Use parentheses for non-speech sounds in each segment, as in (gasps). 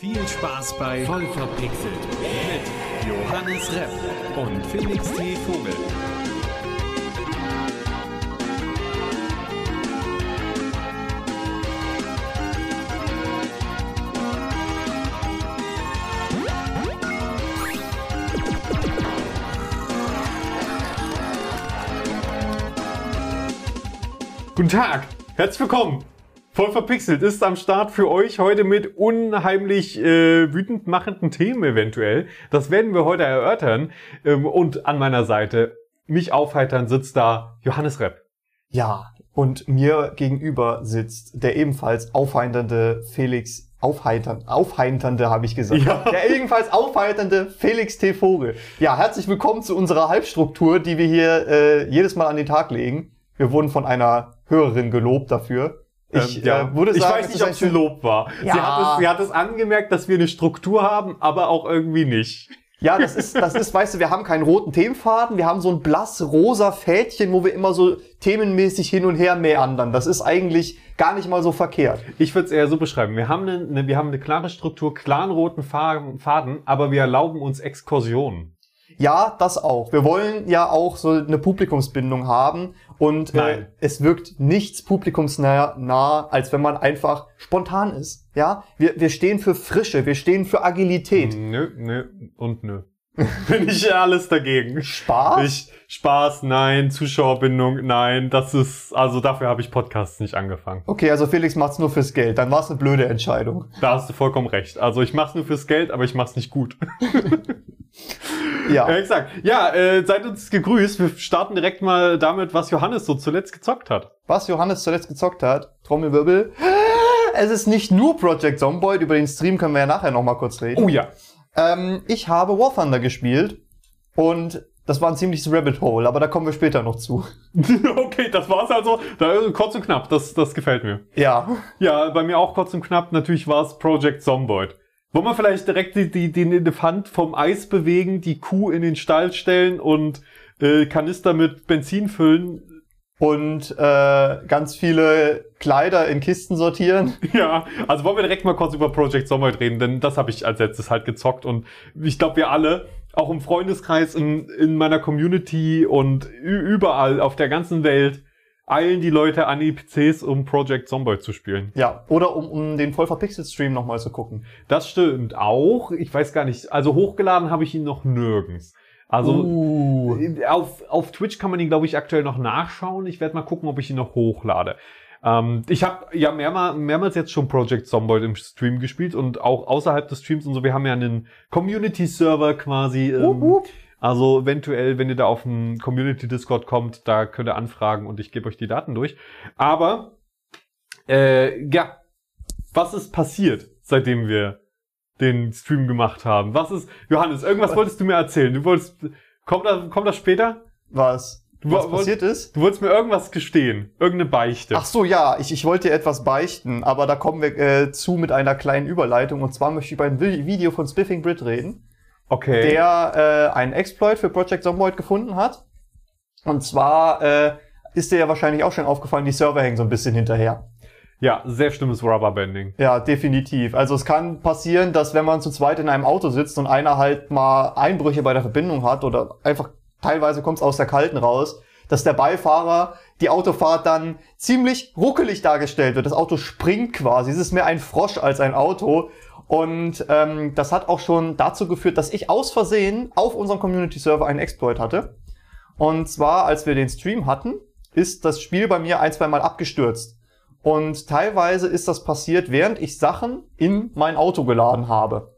Viel Spaß bei Voll verpixelt mit Johannes Repp und Felix T. Vogel. Guten Tag, herzlich willkommen. Voll verpixelt ist am Start für euch heute mit unheimlich äh, wütend machenden Themen eventuell. Das werden wir heute erörtern. Ähm, und an meiner Seite, mich aufheitern, sitzt da Johannes Repp. Ja, und mir gegenüber sitzt der ebenfalls aufheiternde Felix, aufheitern, aufheiternde habe ich gesagt. Ja. Der ebenfalls aufheiternde Felix T. Vogel. Ja, herzlich willkommen zu unserer Halbstruktur, die wir hier äh, jedes Mal an den Tag legen. Wir wurden von einer Hörerin gelobt dafür. Ich Ähm, ja. äh, würde ich sagen, weiß es nicht, ob ein es schön- Lob war. Ja. Sie, hat es, sie hat es angemerkt, dass wir eine Struktur haben, aber auch irgendwie nicht. Ja, das ist, das ist, weißt du, wir haben keinen roten Themenfaden, wir haben so ein blass rosa Fädchen, wo wir immer so themenmäßig hin und her meandern. Das ist eigentlich gar nicht mal so verkehrt. Ich würde es eher so beschreiben. Wir haben, eine, eine, wir haben eine klare Struktur, klaren roten Fa- Faden, aber wir erlauben uns Exkursionen. Ja, das auch. Wir wollen ja auch so eine Publikumsbindung haben und äh, es wirkt nichts publikumsnah, nah, als wenn man einfach spontan ist. Ja, wir, wir stehen für Frische, wir stehen für Agilität. Nö, nö und nö. (laughs) Bin ich alles dagegen. Spaß? Ich, Spaß, nein. Zuschauerbindung, nein. Das ist, also dafür habe ich Podcasts nicht angefangen. Okay, also Felix macht's nur fürs Geld. Dann war's eine blöde Entscheidung. Da hast du vollkommen recht. Also ich mach's nur fürs Geld, aber ich mach's nicht gut. (laughs) Ja. Ja, exakt. Ja, äh, seid uns gegrüßt. Wir starten direkt mal damit, was Johannes so zuletzt gezockt hat. Was Johannes zuletzt gezockt hat, Trommelwirbel. (gasps) Es ist nicht nur Project Zomboid, über den Stream können wir ja nachher nochmal kurz reden. Oh ja. Ähm, ich habe War Thunder gespielt und das war ein ziemliches Rabbit Hole, aber da kommen wir später noch zu. (laughs) okay, das war's also. Da, kurz und knapp, das, das gefällt mir. Ja. Ja, bei mir auch kurz und knapp. Natürlich war es Project Zomboid. Wollen wir vielleicht direkt die, die, den Elefant vom Eis bewegen, die Kuh in den Stall stellen und äh, Kanister mit Benzin füllen? Und äh, ganz viele Kleider in Kisten sortieren. (laughs) Ja, also wollen wir direkt mal kurz über Project Zomboid reden, denn das habe ich als letztes halt gezockt und ich glaube wir alle, auch im Freundeskreis, in, in meiner Community und überall auf der ganzen Welt, eilen die Leute an die PCs, um Project Zomboid zu spielen. Ja. Oder um, um den voll verpixelt Stream nochmal zu gucken. Das stimmt auch. Ich weiß gar nicht. Also hochgeladen habe ich ihn noch nirgends. Also uh. auf, auf Twitch kann man ihn, glaube ich, aktuell noch nachschauen. Ich werde mal gucken, ob ich ihn noch hochlade. Ähm, ich habe ja mehrmal, mehrmals jetzt schon Project Zomboid im Stream gespielt und auch außerhalb des Streams und so. Wir haben ja einen Community-Server quasi. Ähm, Wup, wup. Also eventuell, wenn ihr da auf den Community-Discord kommt, da könnt ihr anfragen und ich gebe euch die Daten durch. Aber äh, ja, was ist passiert, seitdem wir den Stream gemacht haben? Was ist, Johannes, irgendwas wolltest du mir erzählen? Du wolltest, kommt das, kommt das später? Was? Du Was woll- passiert ist? Du wolltest mir irgendwas gestehen, irgendeine Beichte. Ach so, ja, ich, ich wollte dir etwas beichten, aber da kommen wir äh, zu mit einer kleinen Überleitung. Und zwar möchte ich über ein Vi- Video von Spiffing Brit reden. okay. der äh, einen Exploit für Project Zomboid gefunden hat. Und zwar äh, ist dir ja wahrscheinlich auch schon aufgefallen, die Server hängen so ein bisschen hinterher. Ja, sehr schlimmes Rubberbanding. Ja, definitiv. Also es kann passieren, dass wenn man zu zweit in einem Auto sitzt und einer halt mal Einbrüche bei der Verbindung hat oder einfach teilweise kommt es aus der Kalten raus, dass der Beifahrer die Autofahrt dann ziemlich ruckelig dargestellt wird. Das Auto springt quasi. Es ist mehr ein Frosch als ein Auto. Und ähm, das hat auch schon dazu geführt, dass ich aus Versehen auf unserem Community-Server einen Exploit hatte. Und zwar, als wir den Stream hatten, ist das Spiel bei mir ein, zwei Mal abgestürzt. Und teilweise ist das passiert, während ich Sachen in mein Auto geladen habe.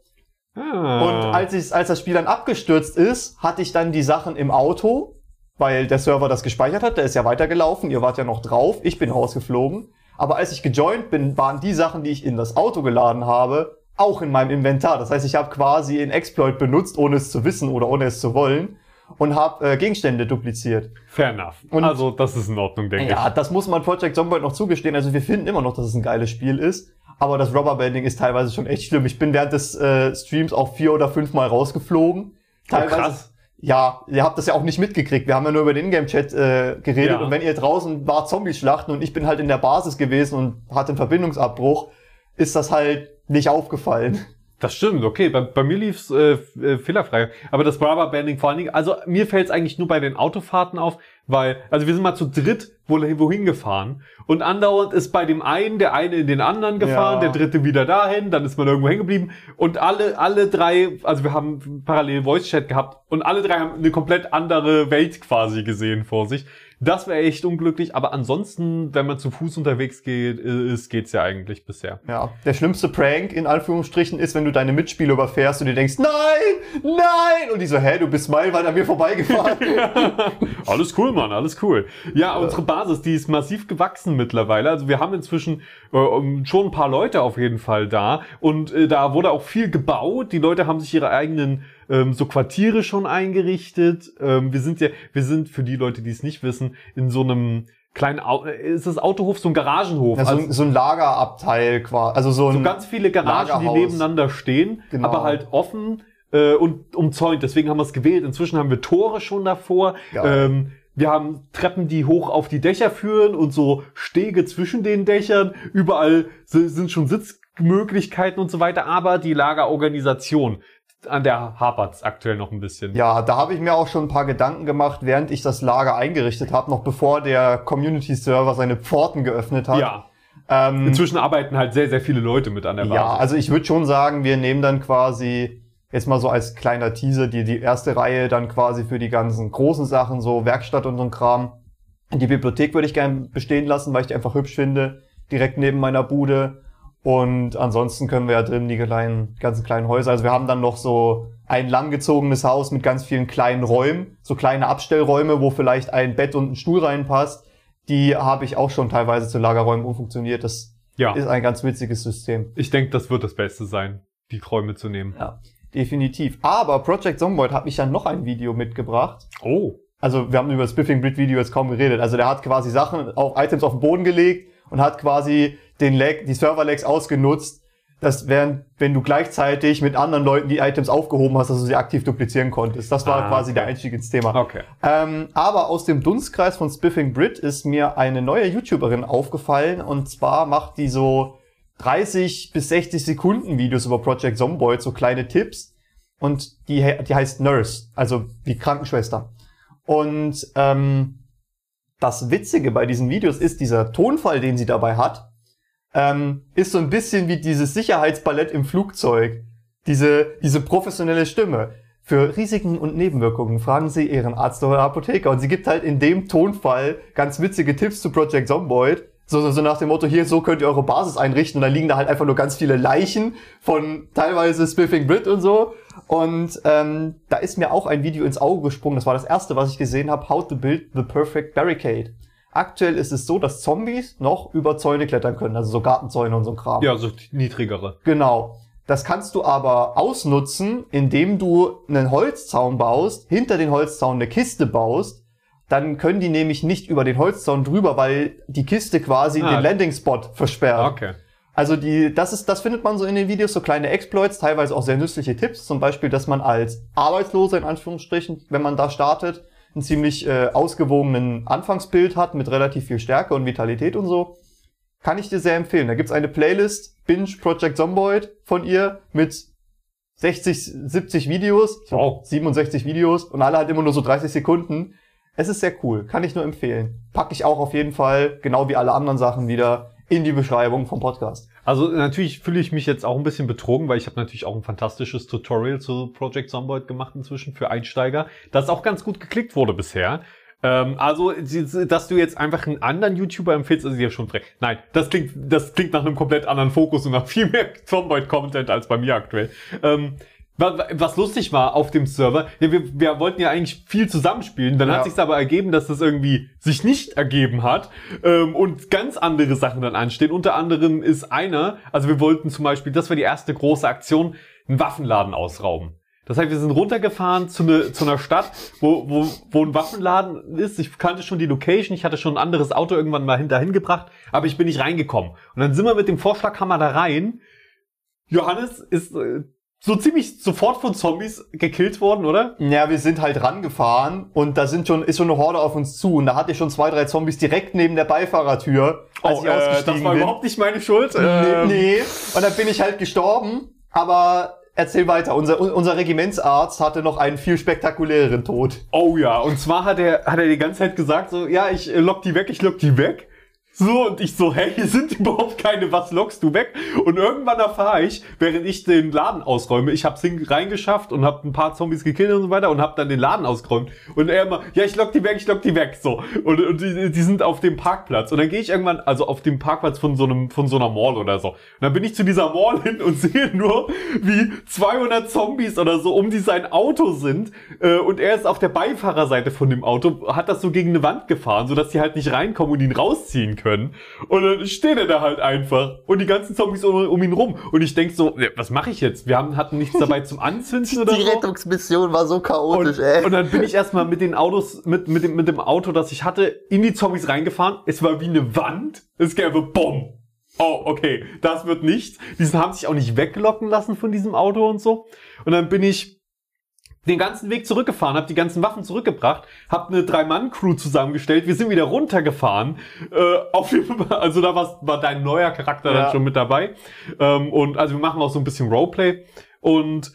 Ah. Und als, ich, als das Spiel dann abgestürzt ist, hatte ich dann die Sachen im Auto, weil der Server das gespeichert hat. Der ist ja weitergelaufen, ihr wart ja noch drauf, ich bin rausgeflogen. Aber als ich gejoint bin, waren die Sachen, die ich in das Auto geladen habe, auch in meinem Inventar. Das heißt, ich habe quasi einen Exploit benutzt, ohne es zu wissen oder ohne es zu wollen. Und habe äh, Gegenstände dupliziert. Fair enough. Und- also, das ist in Ordnung, denke Ja, ich. das muss man Project Zomboid noch zugestehen. Also wir finden immer noch, dass es ein geiles Spiel ist. Aber das Rubberbanding ist teilweise schon echt schlimm. Ich bin während des äh, Streams auch vier oder fünf Mal rausgeflogen. Teilweise. krass. Ja, ihr habt das ja auch nicht mitgekriegt. Wir haben ja nur über den Ingame-Chat äh, geredet. Ja. Und wenn ihr draußen war Zombies schlachten und ich bin halt in der Basis gewesen und hatte einen Verbindungsabbruch, ist das halt nicht aufgefallen. Das stimmt, okay. Bei, bei mir lief's äh, äh, fehlerfrei. Aber das Rubberbanding vor allen Dingen, also mir fällt's eigentlich nur bei den Autofahrten auf, weil, also wir sind mal zu dritt wohl- wohin gefahren und andauernd ist bei dem einen der eine in den anderen gefahren, Ja. der dritte wieder dahin, dann ist man irgendwo hängen geblieben und alle, alle drei, also wir haben parallel Voice-Chat gehabt und alle drei haben eine komplett andere Welt quasi gesehen vor sich. Das wäre echt unglücklich, aber ansonsten, wenn man zu Fuß unterwegs geht, ist, geht's ja eigentlich bisher. Ja, der schlimmste Prank in Anführungsstrichen ist, wenn du deine Mitspieler überfährst und dir denkst, nein, nein! Und die so, hä, du bist meilenweit an mir vorbeigefahren. (laughs) Alles cool, Mann, alles cool. Ja, unsere Basis, die ist massiv gewachsen mittlerweile. Also wir haben inzwischen äh, schon ein paar Leute auf jeden Fall da und äh, da wurde auch viel gebaut. Die Leute haben sich ihre eigenen ähm, so Quartiere schon eingerichtet. Ähm, wir sind ja, wir sind für die Leute, die es nicht wissen, in so einem kleinen, Au äh, ist das Autohof so ein Garagenhof? Ja, so, also, ein- so ein Lagerabteil quasi. Also so ein. so ganz viele Garagen, die Lagerhaus. nebeneinander stehen, Genau. aber halt offen äh, und umzäunt. Deswegen haben wir es gewählt. Inzwischen haben wir Tore schon davor. Geil. Ähm, wir haben Treppen, die hoch auf die Dächer führen und so Stege zwischen den Dächern. Überall si- sind schon Sitzmöglichkeiten und so weiter. Aber die Lagerorganisation, an der hapert's aktuell noch ein bisschen. ja, da habe ich mir auch schon ein paar Gedanken gemacht, während ich das Lager eingerichtet habe, noch bevor der Community-Server seine Pforten geöffnet hat. ja. Ähm, Inzwischen arbeiten halt sehr, sehr viele Leute mit an der Basis. Ja, also ich würde schon sagen, wir nehmen dann quasi jetzt mal so als kleiner Teaser die, die erste Reihe dann quasi für die ganzen großen Sachen, so Werkstatt und so ein Kram. Die Bibliothek würde ich gerne bestehen lassen, weil ich die einfach hübsch finde, direkt neben meiner Bude. Und ansonsten können wir ja drin die kleinen, ganzen kleinen Häuser. Also wir haben dann noch so ein langgezogenes Haus mit ganz vielen kleinen Räumen, so kleine Abstellräume, wo vielleicht ein Bett und ein Stuhl reinpasst. Die habe ich auch schon teilweise zu Lagerräumen umfunktioniert. Das ja. ist ein ganz witziges System. Ich denke, das wird das Beste sein, die Träume zu nehmen. Ja, definitiv. Aber Project Zomboid hat mich ja noch ein Video mitgebracht. Oh. Also wir haben über das Spiffing Grid Video jetzt kaum geredet. Also der hat quasi Sachen auf Items auf den Boden gelegt und hat quasi den Lag, die Server-Lags ausgenutzt, dass während, wenn du gleichzeitig mit anderen Leuten die Items aufgehoben hast, dass du sie aktiv duplizieren konntest. Das war Ah, quasi okay. der Einstieg ins Thema. Okay. Ähm, aber aus dem Dunstkreis von Spiffing Brit ist mir eine neue YouTuberin aufgefallen und zwar macht die so 30 bis 60 Sekunden Videos über Project Zomboid, so kleine Tipps und die, die heißt Nurse, also wie Krankenschwester. Und ähm, das Witzige bei diesen Videos ist, dieser Tonfall, den sie dabei hat, ähm, ist so ein bisschen wie dieses Sicherheitsballett im Flugzeug. Diese, diese professionelle Stimme. Für Risiken und Nebenwirkungen fragen Sie Ihren Arzt oder Apotheker. Und sie gibt halt in dem Tonfall ganz witzige Tipps zu Project Zomboid. So, so, so nach dem Motto, hier, so könnt ihr eure Basis einrichten. Und da liegen da halt einfach nur ganz viele Leichen von teilweise Spiffing Brit und so. Und ähm, da ist mir auch ein Video ins Auge gesprungen. Das war das erste, was ich gesehen habe. How to build the perfect barricade. Aktuell ist es so, dass Zombies noch über Zäune klettern können. Also so Gartenzäune und so ein Kram. Ja, so niedrigere. Genau. Das kannst du aber ausnutzen, indem du einen Holzzaun baust, hinter den Holzzaun eine Kiste baust. Dann können die nämlich nicht über den Holzzaun drüber, weil die Kiste quasi Ah. den Landing-Spot versperrt. Okay. Also die, das ist, das findet man so in den Videos, so kleine Exploits, teilweise auch sehr nützliche Tipps. Zum Beispiel, dass man als Arbeitsloser in Anführungsstrichen, wenn man da startet, einen ziemlich äh, ausgewogenen Anfangsbild hat mit relativ viel Stärke und Vitalität und so. Kann ich dir sehr empfehlen. Da gibt's eine Playlist, Binge Project Zomboid von ihr mit 60, 70 Videos, Wow. 67 Videos und alle halt immer nur so 30 Sekunden. Es ist sehr cool, kann ich nur empfehlen. Packe ich auch auf jeden Fall, genau wie alle anderen Sachen wieder, in die Beschreibung vom Podcast. Also natürlich fühle ich mich jetzt auch ein bisschen betrogen, weil ich habe natürlich auch ein fantastisches Tutorial zu Project Zomboid gemacht inzwischen für Einsteiger, das auch ganz gut geklickt wurde bisher. Ähm, also, dass du jetzt einfach einen anderen YouTuber empfiehlst, ist ja schon frech. Nein, das klingt, das klingt nach einem komplett anderen Fokus und nach viel mehr Zomboid-Content als bei mir aktuell. Ähm, was lustig war auf dem Server, ja, wir, wir wollten ja eigentlich viel zusammenspielen, dann Ja. hat sich aber ergeben, dass das irgendwie sich nicht ergeben hat ähm, und ganz andere Sachen dann anstehen. Unter anderem ist einer, also wir wollten zum Beispiel, das war die erste große Aktion, einen Waffenladen ausrauben. Das heißt, wir sind runtergefahren zu, ne, zu einer Stadt, wo, wo, wo ein Waffenladen ist. Ich kannte schon die Location, ich hatte schon ein anderes Auto irgendwann mal hinterhin gebracht, aber ich bin nicht reingekommen. Und dann sind wir mit dem Vorschlaghammer da rein. Johannes ist äh, so ziemlich sofort von Zombies gekillt worden, oder? Ja, wir sind halt rangefahren und da sind schon, ist schon eine Horde auf uns zu und da hatte ich schon zwei, drei Zombies direkt neben der Beifahrertür, als ich ausgestiegen Oh, äh, das war bin. überhaupt nicht meine Schuld. Nee, Ähm, nee. Und dann bin ich halt gestorben Aber erzähl weiter. Unser, unser Regimentsarzt hatte noch einen viel spektakuläreren Tod. Oh ja, und zwar hat er, hat er die ganze Zeit gesagt, so, ja, ich äh, lock die weg, ich lock die weg. So, und ich so, hey, hier sind überhaupt keine, was lockst du weg? Und irgendwann erfahre ich, während ich den Laden ausräume, ich hab's hin reingeschafft und hab ein paar Zombies gekillt und so weiter und hab dann den Laden ausgeräumt. Und er immer, ja, ich lock die weg, ich lock die weg, so. Und, und die, die sind auf dem Parkplatz. Und dann gehe ich irgendwann, also auf dem Parkplatz von so einem, von so einer Mall oder so. Und dann bin ich zu dieser Mall hin und (laughs) sehe nur, wie 200 Zombies oder so um die sein Auto sind. Äh, und er ist auf der Beifahrerseite von dem Auto, hat das so gegen eine Wand gefahren, sodass die halt nicht reinkommen und ihn rausziehen können können. Und dann steht er da halt einfach. Und die ganzen Zombies um, um ihn rum. Und ich denk so, was mache ich jetzt? Wir haben, hatten nichts dabei zum Anzünden (laughs) oder Die so. Rettungsmission war so chaotisch, Und, ey. und dann bin ich erstmal mit den Autos, mit, mit, dem, mit dem Auto, das ich hatte, in die Zombies reingefahren. Es war wie eine Wand. Es gäbe Bumm. Oh, okay, das wird nichts. Die haben sich auch nicht weglocken lassen von diesem Auto und so. Und dann bin ich den ganzen Weg zurückgefahren, habe die ganzen Waffen zurückgebracht, habe eine Drei-Mann-Crew zusammengestellt, wir sind wieder runtergefahren. Äh, auf dem, also da war, war dein neuer Charakter Ja. dann schon mit dabei. Ähm, und also wir machen auch so ein bisschen Roleplay. Und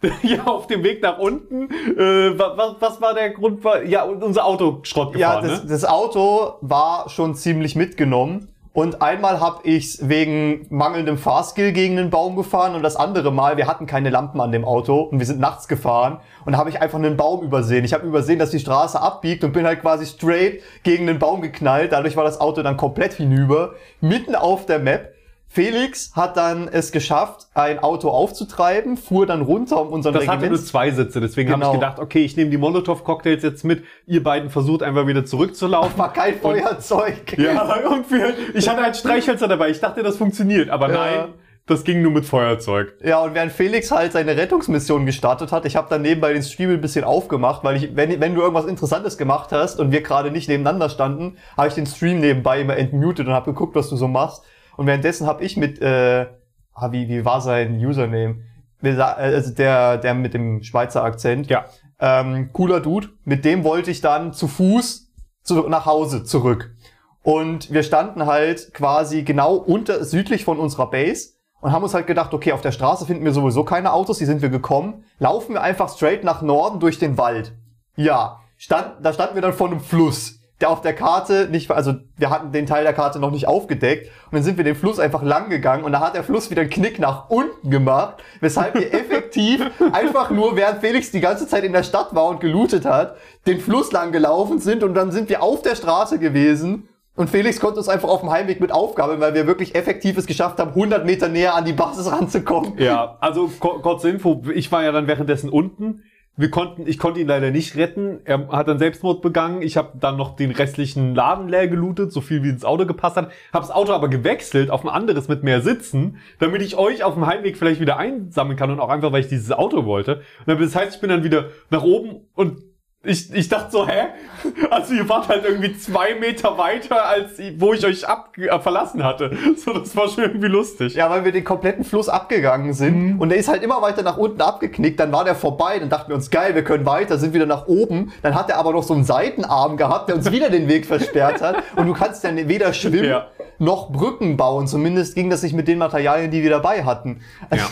(laughs) ja, auf dem Weg nach unten, äh, was, was war der Grund? War, ja, unser Auto Schrott Ja, gefahren, das, ne? das Auto war schon ziemlich mitgenommen. Und einmal hab ich's wegen mangelndem Fahrskill gegen einen Baum gefahren und das andere Mal, wir hatten keine Lampen an dem Auto und wir sind nachts gefahren und habe ich einfach einen Baum übersehen. Ich habe übersehen, dass die Straße abbiegt und bin halt quasi straight gegen den Baum geknallt. Dadurch war das Auto dann komplett hinüber, mitten auf der Map. Felix hat dann es geschafft, ein Auto aufzutreiben, fuhr dann runter um unseren Das hatte nur Regiments. zwei Sitze, deswegen habe Genau. ich gedacht, okay, ich nehme die Molotow-Cocktails jetzt mit. Ihr beiden versucht einfach wieder zurückzulaufen. War kein Feuerzeug. (laughs) Ja, und wir, ich hatte halt Streichhölzer dabei. Ich dachte, das funktioniert, aber Ja. nein, das ging nur mit Feuerzeug. Ja, und während Felix halt seine Rettungsmission gestartet hat, ich habe dann nebenbei den Stream ein bisschen aufgemacht, weil ich, wenn, wenn du irgendwas Interessantes gemacht hast und wir gerade nicht nebeneinander standen, habe ich den Stream nebenbei immer entmutet und habe geguckt, was du so machst. Und währenddessen habe ich mit, äh, ah, wie, wie war sein Username? Äh, Also der, der mit dem Schweizer Akzent. Ja. Ähm, cooler Dude. Mit dem wollte ich dann zu Fuß zu, nach Hause zurück. Und wir standen halt quasi genau unter, südlich von unserer Base und haben uns halt gedacht, okay, auf der Straße finden wir sowieso keine Autos, die sind wir gekommen. Laufen wir einfach straight nach Norden durch den Wald. Ja, stand, da standen wir dann vor einem Fluss, der auf der Karte nicht, also wir hatten den Teil der Karte noch nicht aufgedeckt und dann sind wir den Fluss einfach lang gegangen und da hat der Fluss wieder einen Knick nach unten gemacht, weshalb wir (laughs) effektiv einfach nur, während Felix die ganze Zeit in der Stadt war und gelootet hat, den Fluss lang gelaufen sind und dann sind wir auf der Straße gewesen und Felix konnte uns einfach auf dem Heimweg mit aufgabeln, weil wir wirklich effektiv es geschafft haben, 100 Meter näher an die Basis ranzukommen. Ja, also kurze Info, ich war ja dann währenddessen unten. Wir konnten, ich konnte ihn leider nicht retten. Er hat dann Selbstmord begangen. Ich habe dann noch den restlichen Laden leer gelootet, so viel wie ins Auto gepasst hat. Habe das Auto aber gewechselt auf ein anderes mit mehr Sitzen, damit ich euch auf dem Heimweg vielleicht wieder einsammeln kann und auch einfach, weil ich dieses Auto wollte. Und dann, das heißt, ich bin dann wieder nach oben und ich, ich dachte so, hä? Also ihr wart halt irgendwie zwei Meter weiter, als wo ich euch ab, äh, verlassen hatte. (laughs) So, das war schon irgendwie lustig. Ja, weil wir den kompletten Fluss abgegangen sind Mhm. und der ist halt immer weiter nach unten abgeknickt, dann war der vorbei, dann dachten wir uns, geil, wir können weiter, sind wieder nach oben, dann hat er aber noch so einen Seitenarm gehabt, der uns (laughs) wieder den Weg versperrt hat und du kannst dann weder schwimmen Ja. noch Brücken bauen, zumindest ging das nicht mit den Materialien, die wir dabei hatten. Ja.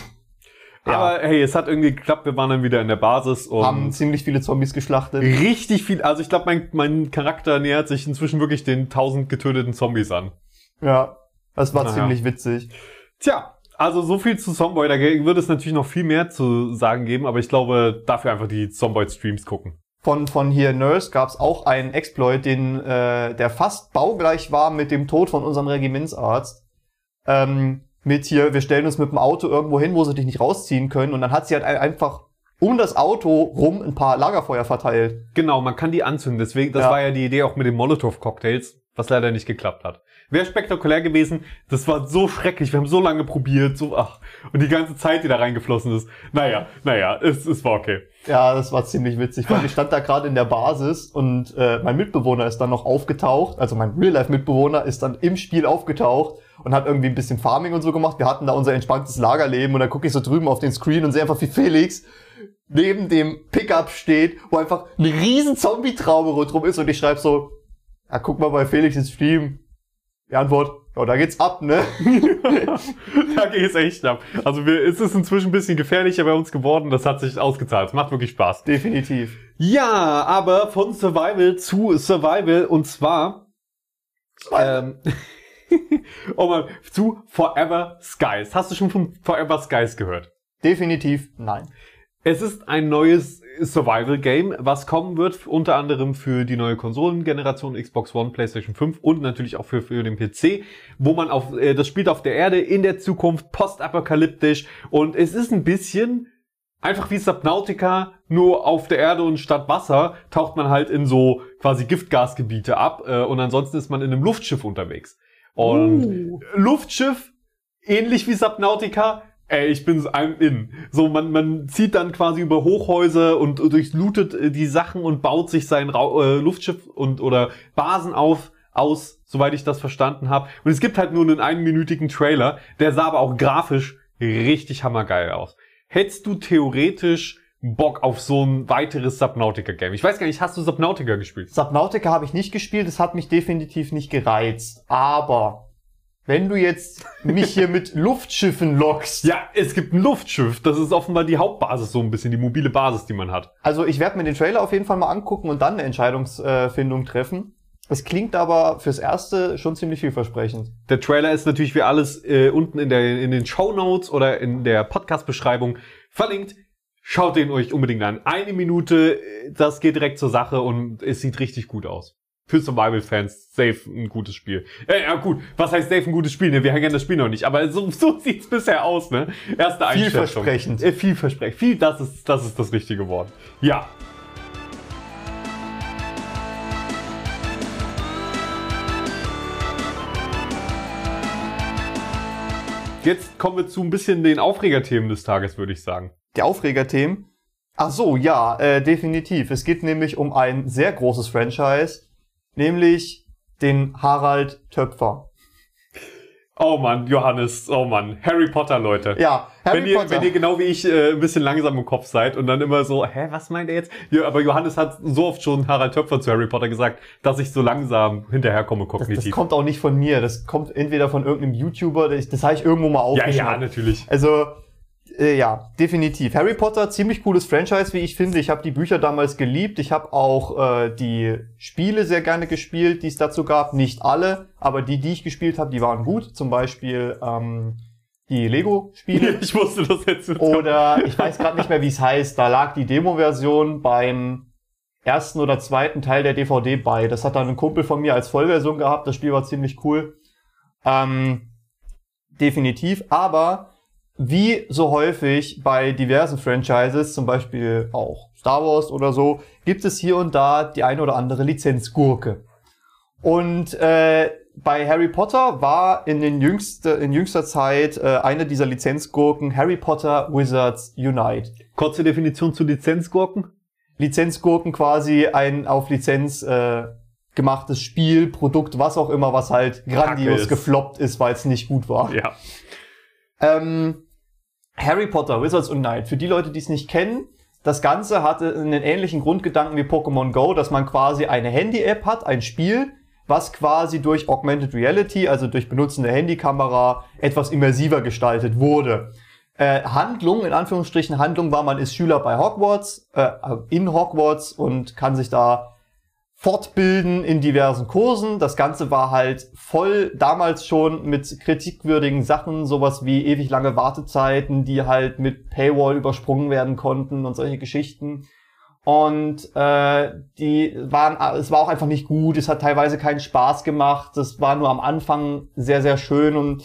Aber hey, es hat irgendwie geklappt. Wir waren dann wieder in der Basis Haben und ziemlich viele Zombies geschlachtet. richtig viel. Also ich glaube, mein, mein Charakter nähert sich inzwischen wirklich den 1000 getöteten Zombies an. Ja, das war Naja. ziemlich witzig. Tja, also so viel zu Zomboid. Da würde es natürlich noch viel mehr zu sagen geben, aber ich glaube, dafür einfach die Zomboid-Streams gucken. Von, von hier Nurse gab es auch einen Exploit, den, äh, der fast baugleich war mit dem Tod von unserem Regimentsarzt. Ähm, mit hier, wir stellen uns mit dem Auto irgendwo hin, wo sie dich nicht rausziehen können. Und dann hat sie halt ein- einfach um das Auto rum ein paar Lagerfeuer verteilt. Genau, man kann die anzünden. Deswegen, das Ja. war ja die Idee auch mit den Molotow-Cocktails, was leider nicht geklappt hat. Wäre spektakulär gewesen. Das war so schrecklich. Wir haben so lange probiert, so ach und die ganze Zeit, die da reingeflossen ist. Naja, naja, es, es war okay. Ja, das war ziemlich witzig, weil ich stand da gerade in der Basis und äh, mein Mitbewohner ist dann noch aufgetaucht, also mein Real-Life-Mitbewohner ist dann im Spiel aufgetaucht und hat irgendwie ein bisschen Farming und so gemacht. Wir hatten da unser entspanntes Lagerleben und dann gucke ich so drüben auf den Screen und sehe einfach, wie Felix neben dem Pickup steht, wo einfach eine riesen Zombie-Traube rundherum ist und ich schreibe so, ja, guck mal bei Felix ins Stream. Die Antwort, Ja, da geht's ab, ne? (laughs) da geht es echt ab. Also wir, es ist inzwischen ein bisschen gefährlicher bei uns geworden. Das hat sich ausgezahlt. Es macht wirklich Spaß. Definitiv. Ja, aber von Survival zu Survival und zwar ähm, (laughs) (laughs) oh man, zu Forever Skies. Hast du schon von Forever Skies gehört? Definitiv nein. Es ist ein neues Survival-Game, was kommen wird, unter anderem für die neue Konsolengeneration Xbox One, PlayStation 5 und natürlich auch für, für den PC, wo man auf, äh, das spielt auf der Erde in der Zukunft, postapokalyptisch und es ist ein bisschen einfach wie Subnautica, nur auf der Erde und statt Wasser taucht man halt in so quasi Giftgasgebiete ab äh, und ansonsten ist man in einem Luftschiff unterwegs. Und Uh. Luftschiff, ähnlich wie Subnautica, ey, ich bin I'm in. So, man, man zieht dann quasi über Hochhäuser und durchlootet äh, die Sachen und baut sich sein Rau äh, Luftschiff und oder Basen auf, aus, soweit ich das verstanden habe. Und es gibt halt nur einen einminütigen Trailer, der sah aber auch grafisch richtig hammergeil aus. Hättest du theoretisch Bock auf so ein weiteres Subnautica-Game? Ich weiß gar nicht, hast du Subnautica gespielt? Subnautica habe ich nicht gespielt, es hat mich definitiv nicht gereizt. Aber wenn du jetzt mich hier mit (laughs) Luftschiffen lockst, Ja, es gibt ein Luftschiff. Das ist offenbar die Hauptbasis, so ein bisschen die mobile Basis, die man hat. also ich werde mir den Trailer auf jeden Fall mal angucken und dann eine Entscheidungsfindung treffen. Es klingt aber fürs Erste schon ziemlich vielversprechend. Der Trailer ist natürlich wie alles äh, unten in, der, in den Show Notes oder in der Podcast-Beschreibung verlinkt. Schaut den euch unbedingt an. Eine Minute, das geht direkt zur Sache und es sieht richtig gut aus. Für Survival-Fans safe ein gutes Spiel. Äh, ja gut, was heißt safe ein gutes Spiel? Ne? Wir kennen das Spiel noch nicht, aber so, so (laughs) sieht's bisher aus, ne? Erste Einschätzung. Vielversprechend. Äh, vielversprechend. Viel, das ist, das ist das richtige Wort. Ja. Jetzt kommen wir zu ein bisschen den Aufregerthemen des Tages, würde ich sagen. Die Aufregerthemen. Ach so, ja, äh, definitiv. Es geht nämlich um ein sehr großes Franchise, nämlich den Harald Töpfer. Oh Mann, Johannes, oh Mann, Harry Potter, Leute. Ja, Harry wenn, ihr, Potter. wenn ihr genau wie ich äh, ein bisschen langsam im Kopf seid und dann immer so, hä, was meint er jetzt? Ja, aber Johannes hat so oft schon Harald Töpfer zu Harry Potter gesagt, dass ich so langsam hinterherkomme das, kognitiv. das kommt auch nicht von mir. Das kommt entweder von irgendeinem YouTuber, das, das habe ich irgendwo mal ja, aufgeschrieben. ja, natürlich. Also, äh, ja, definitiv. Harry Potter, ziemlich cooles Franchise, wie ich finde. Ich habe die Bücher damals geliebt. Ich habe auch äh, die Spiele sehr gerne gespielt, die es dazu gab. Nicht alle, aber die, die ich gespielt habe, die waren gut. Zum Beispiel ähm, die Lego-Spiele. (laughs) Ich wusste das jetzt. nicht. Oder ich weiß gerade nicht mehr, wie es heißt. Da lag die Demo-Version beim ersten oder zweiten Teil der DVD bei. Das hat dann ein Kumpel von mir als Vollversion gehabt. Das Spiel war ziemlich cool. Ähm, definitiv. Aber wie so häufig bei diversen Franchises, zum Beispiel auch Star Wars oder so, gibt es hier und da die eine oder andere Lizenzgurke. Und äh, bei Harry Potter war in, den jüngste, in jüngster Zeit äh, eine dieser Lizenzgurken Harry Potter Wizards Unite. Kurze Definition zu Lizenzgurken. Lizenzgurken quasi ein auf Lizenz äh, gemachtes Spiel, Produkt, was auch immer, was halt grandios ist. gefloppt ist, weil es nicht gut war. Ja. Ähm, Harry Potter, Wizards Unite. Für die Leute, die es nicht kennen, das Ganze hatte einen ähnlichen Grundgedanken wie Pokémon Go, dass man quasi eine Handy-App hat, ein Spiel, was quasi durch Augmented Reality, also durch Benutzen der Handykamera, etwas immersiver gestaltet wurde. Äh, Handlung, in Anführungsstrichen Handlung war, man ist Schüler bei Hogwarts, äh, in Hogwarts und kann sich da fortbilden in diversen Kursen. Das Ganze war halt voll damals schon mit kritikwürdigen Sachen, sowas wie ewig lange Wartezeiten, die halt mit Paywall übersprungen werden konnten und solche Geschichten. Und äh, die waren, es war auch einfach nicht gut, es hat teilweise keinen Spaß gemacht, das war nur am Anfang sehr, sehr schön und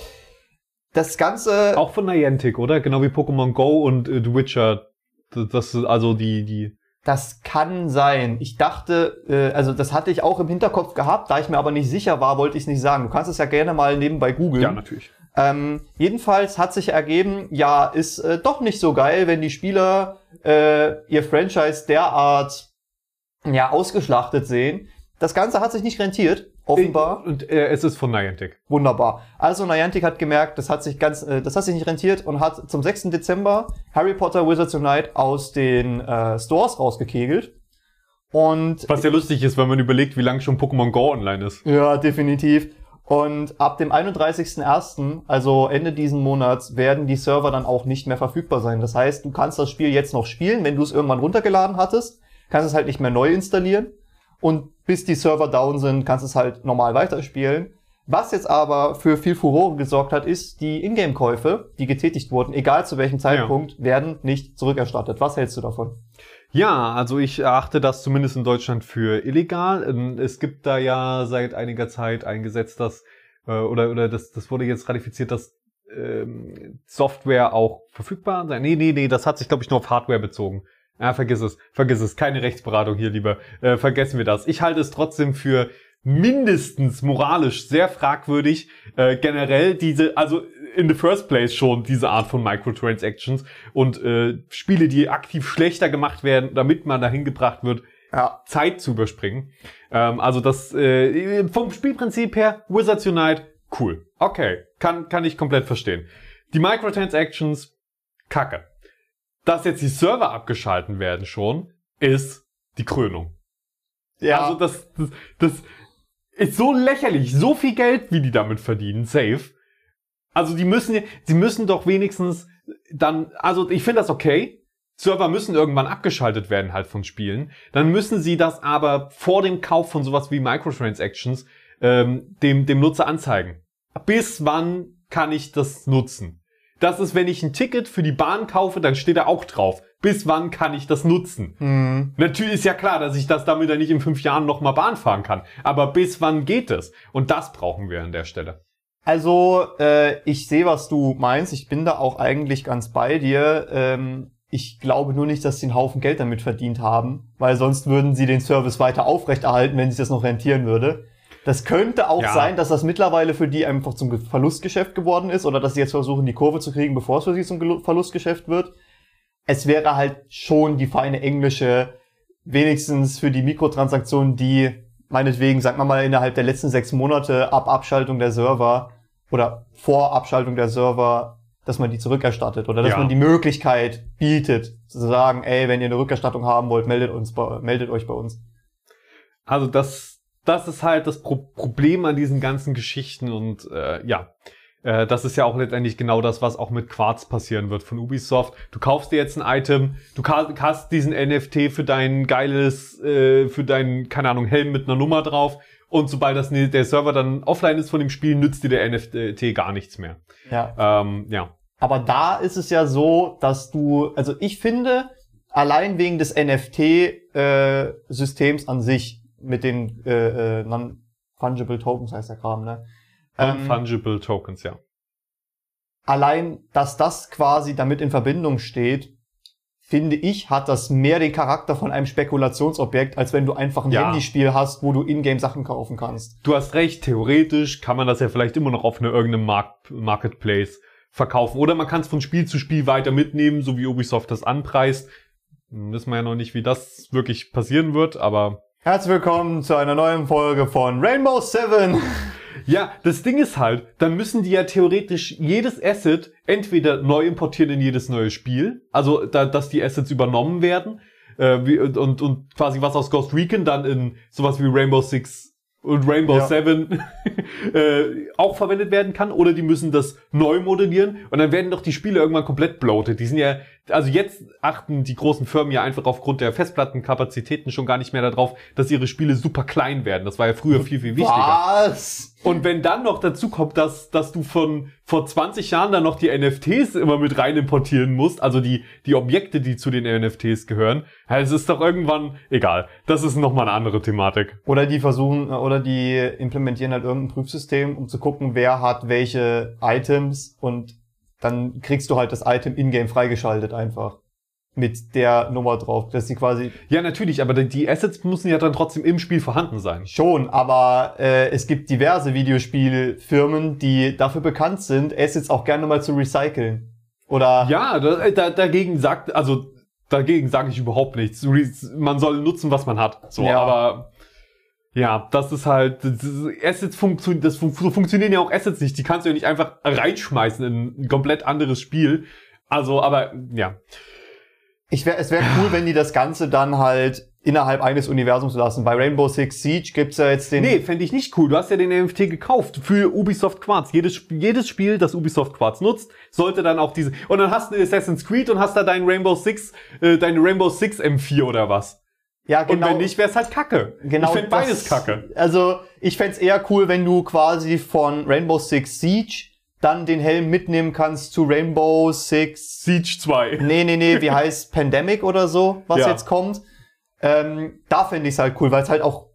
das Ganze. Auch von Niantic, oder? Genau wie Pokémon Go und äh, The Witcher. Das, das ist also die, die. Das kann sein. Ich dachte, äh, also das hatte ich auch im Hinterkopf gehabt, da ich mir aber nicht sicher war, wollte ich es nicht sagen. Du kannst es ja gerne mal nebenbei googeln. natürlich. Ähm, jedenfalls hat sich ergeben, ja, ist äh, doch nicht so geil, wenn die Spieler äh, ihr Franchise derart ja ausgeschlachtet sehen. Das Ganze hat sich nicht rentiert, offenbar. Und äh, es ist von Niantic. Wunderbar. Also Niantic hat gemerkt, das hat sich ganz, äh, das hat sich nicht rentiert und hat zum 6. Dezember Harry Potter Wizards Unite aus den äh, Stores rausgekegelt. Und Was ja lustig ist, wenn man überlegt, wie lange schon Pokémon Go online ist. ja, definitiv. Und ab dem 31.01., also Ende diesen Monats, werden die Server dann auch nicht mehr verfügbar sein. Das heißt, du kannst das Spiel jetzt noch spielen, wenn du es irgendwann runtergeladen hattest, kannst es halt nicht mehr neu installieren. Und bis die Server down sind, kannst du es halt normal weiterspielen. Was jetzt aber für viel Furore gesorgt hat, ist, die Ingame-Käufe, die getätigt wurden, egal zu welchem Zeitpunkt, ja. werden nicht zurückerstattet. Was hältst du davon? Ja, also ich erachte das zumindest in Deutschland für illegal. Ähm, es gibt da ja seit einiger Zeit ein Gesetz, das äh, oder oder das das wurde jetzt ratifiziert, dass ähm, Software auch verfügbar sein. Nee, nee, nee, das hat sich glaube ich nur auf Hardware bezogen. Ja, vergiss es, vergiss es, keine Rechtsberatung hier lieber. Äh, vergessen wir das. Ich halte es trotzdem für mindestens moralisch sehr fragwürdig, äh, generell diese, also in the first place schon diese Art von Microtransactions und äh, Spiele, die aktiv schlechter gemacht werden, damit man dahin gebracht wird, ja. Zeit zu überspringen. Ähm, also das äh, vom Spielprinzip her, Wizards Unite, cool. Okay, kann, kann ich komplett verstehen. Die Microtransactions, kacke. Dass jetzt die Server abgeschalten werden schon, ist die Krönung. Ja. Also das, das, das ist so lächerlich, so viel Geld, wie die damit verdienen, safe. Also die müssen, sie müssen doch wenigstens dann, also ich finde das okay. Server müssen irgendwann abgeschaltet werden halt von Spielen. Dann müssen sie das aber vor dem Kauf von sowas wie Microtransactions ähm, dem, dem Nutzer anzeigen. Bis wann kann ich das nutzen? Das ist, wenn ich ein Ticket für die Bahn kaufe, dann steht da auch drauf. Bis wann kann ich das nutzen? Mhm. Natürlich ist ja klar, dass ich das damit dann nicht in fünf Jahren nochmal Bahn fahren kann. Aber bis wann geht es? Und das brauchen wir an der Stelle. Also, äh, ich sehe, was du meinst. Ich bin da auch eigentlich ganz bei dir. Ähm, ich glaube nur nicht, dass sie einen Haufen Geld damit verdient haben, weil sonst würden sie den Service weiter aufrechterhalten, wenn sich das noch rentieren würde. Das könnte auch ja. sein, dass das mittlerweile für die einfach zum Verlustgeschäft geworden ist oder dass sie jetzt versuchen, die Kurve zu kriegen, bevor es für sie zum Verlustgeschäft wird. Es wäre halt schon die feine englische, wenigstens für die Mikrotransaktionen, die meinetwegen, sagen wir mal, innerhalb der letzten sechs Monate ab Abschaltung der Server oder vor Abschaltung der Server, dass man die zurückerstattet oder dass ja. man die Möglichkeit bietet, zu sagen, ey, wenn ihr eine Rückerstattung haben wollt, meldet uns, meldet euch bei uns. Also das, das ist halt das Pro Problem an diesen ganzen Geschichten und äh, ja, äh, das ist ja auch letztendlich genau das, was auch mit Quarz passieren wird von Ubisoft. Du kaufst dir jetzt ein Item, du hast diesen NFT für dein geiles, äh, für deinen, keine Ahnung, Helm mit einer Nummer drauf. Und sobald das, der Server dann offline ist von dem Spiel, nützt dir der NFT gar nichts mehr. Ja. Ähm, ja. Aber da ist es ja so, dass du, also ich finde, allein wegen des NFT-Systems äh, an sich mit den äh, äh, Non-Fungible Tokens heißt der Kram, ne? Non-Fungible ähm, Tokens, ja. Allein, dass das quasi damit in Verbindung steht, finde ich, hat das mehr den Charakter von einem Spekulationsobjekt, als wenn du einfach ein ja. Handyspiel hast, wo du Ingame Sachen kaufen kannst. Du hast recht, theoretisch kann man das ja vielleicht immer noch auf eine, irgendeinem Markt, Marketplace verkaufen. Oder man kann es von Spiel zu Spiel weiter mitnehmen, so wie Ubisoft das anpreist. Wissen wir ja noch nicht, wie das wirklich passieren wird, aber... Herzlich willkommen zu einer neuen Folge von Rainbow Seven. Ja, das Ding ist halt, dann müssen die ja theoretisch jedes Asset entweder neu importieren in jedes neue Spiel, also da, dass die Assets übernommen werden, äh, wie, und, und quasi was aus Ghost Recon dann in sowas wie Rainbow Six und Rainbow ja. Seven (laughs) äh, auch verwendet werden kann, oder die müssen das neu modellieren und dann werden doch die Spiele irgendwann komplett bloated. Die sind ja, also jetzt achten die großen Firmen ja einfach aufgrund der Festplattenkapazitäten schon gar nicht mehr darauf, dass ihre Spiele super klein werden. Das war ja früher viel, viel wichtiger. Was? Und wenn dann noch dazu kommt, dass, dass du von vor 20 Jahren dann noch die NFTs immer mit rein importieren musst, also die, die Objekte, die zu den NFTs gehören, es ist doch irgendwann egal. Das ist nochmal eine andere Thematik. Oder die versuchen, oder die implementieren halt irgendein Prüfsystem, um zu gucken, wer hat welche Items und dann kriegst du halt das Item in-game freigeschaltet einfach mit der Nummer drauf, dass sie quasi. Ja, natürlich, aber die Assets müssen ja dann trotzdem im Spiel vorhanden sein. Schon, aber äh, es gibt diverse Videospielfirmen, die dafür bekannt sind, Assets auch gerne mal zu recyceln. Oder? Ja, da, da, dagegen sagt, also dagegen sage ich überhaupt nichts. Man soll nutzen, was man hat. So, ja. aber ja, das ist halt, das Assets funktionieren, das fun so funktionieren ja auch Assets nicht. Die kannst du ja nicht einfach reinschmeißen in ein komplett anderes Spiel. Also, aber ja. Ich wär, es wäre cool, wenn die das Ganze dann halt innerhalb eines Universums lassen. Bei Rainbow Six Siege gibt's ja jetzt den. Nee, fände ich nicht cool. Du hast ja den NFT gekauft für Ubisoft Quartz. Jedes, jedes Spiel, das Ubisoft Quartz nutzt, sollte dann auch diese. Und dann hast du Assassin's Creed und hast da deinen Rainbow Six, äh, deinen Rainbow Six M4 oder was. Ja, Und wenn nicht, wär's halt Kacke. Genau ich fänd das- beides Kacke. Also, ich fänd's eher cool, wenn du quasi von Rainbow Six Siege dann den Helm mitnehmen kannst zu Rainbow Six. Siege 2. Nee, nee, nee, wie (laughs) heißt Pandemic oder so, was Ja. jetzt kommt. Ähm, da fände ich's halt cool, weil es halt auch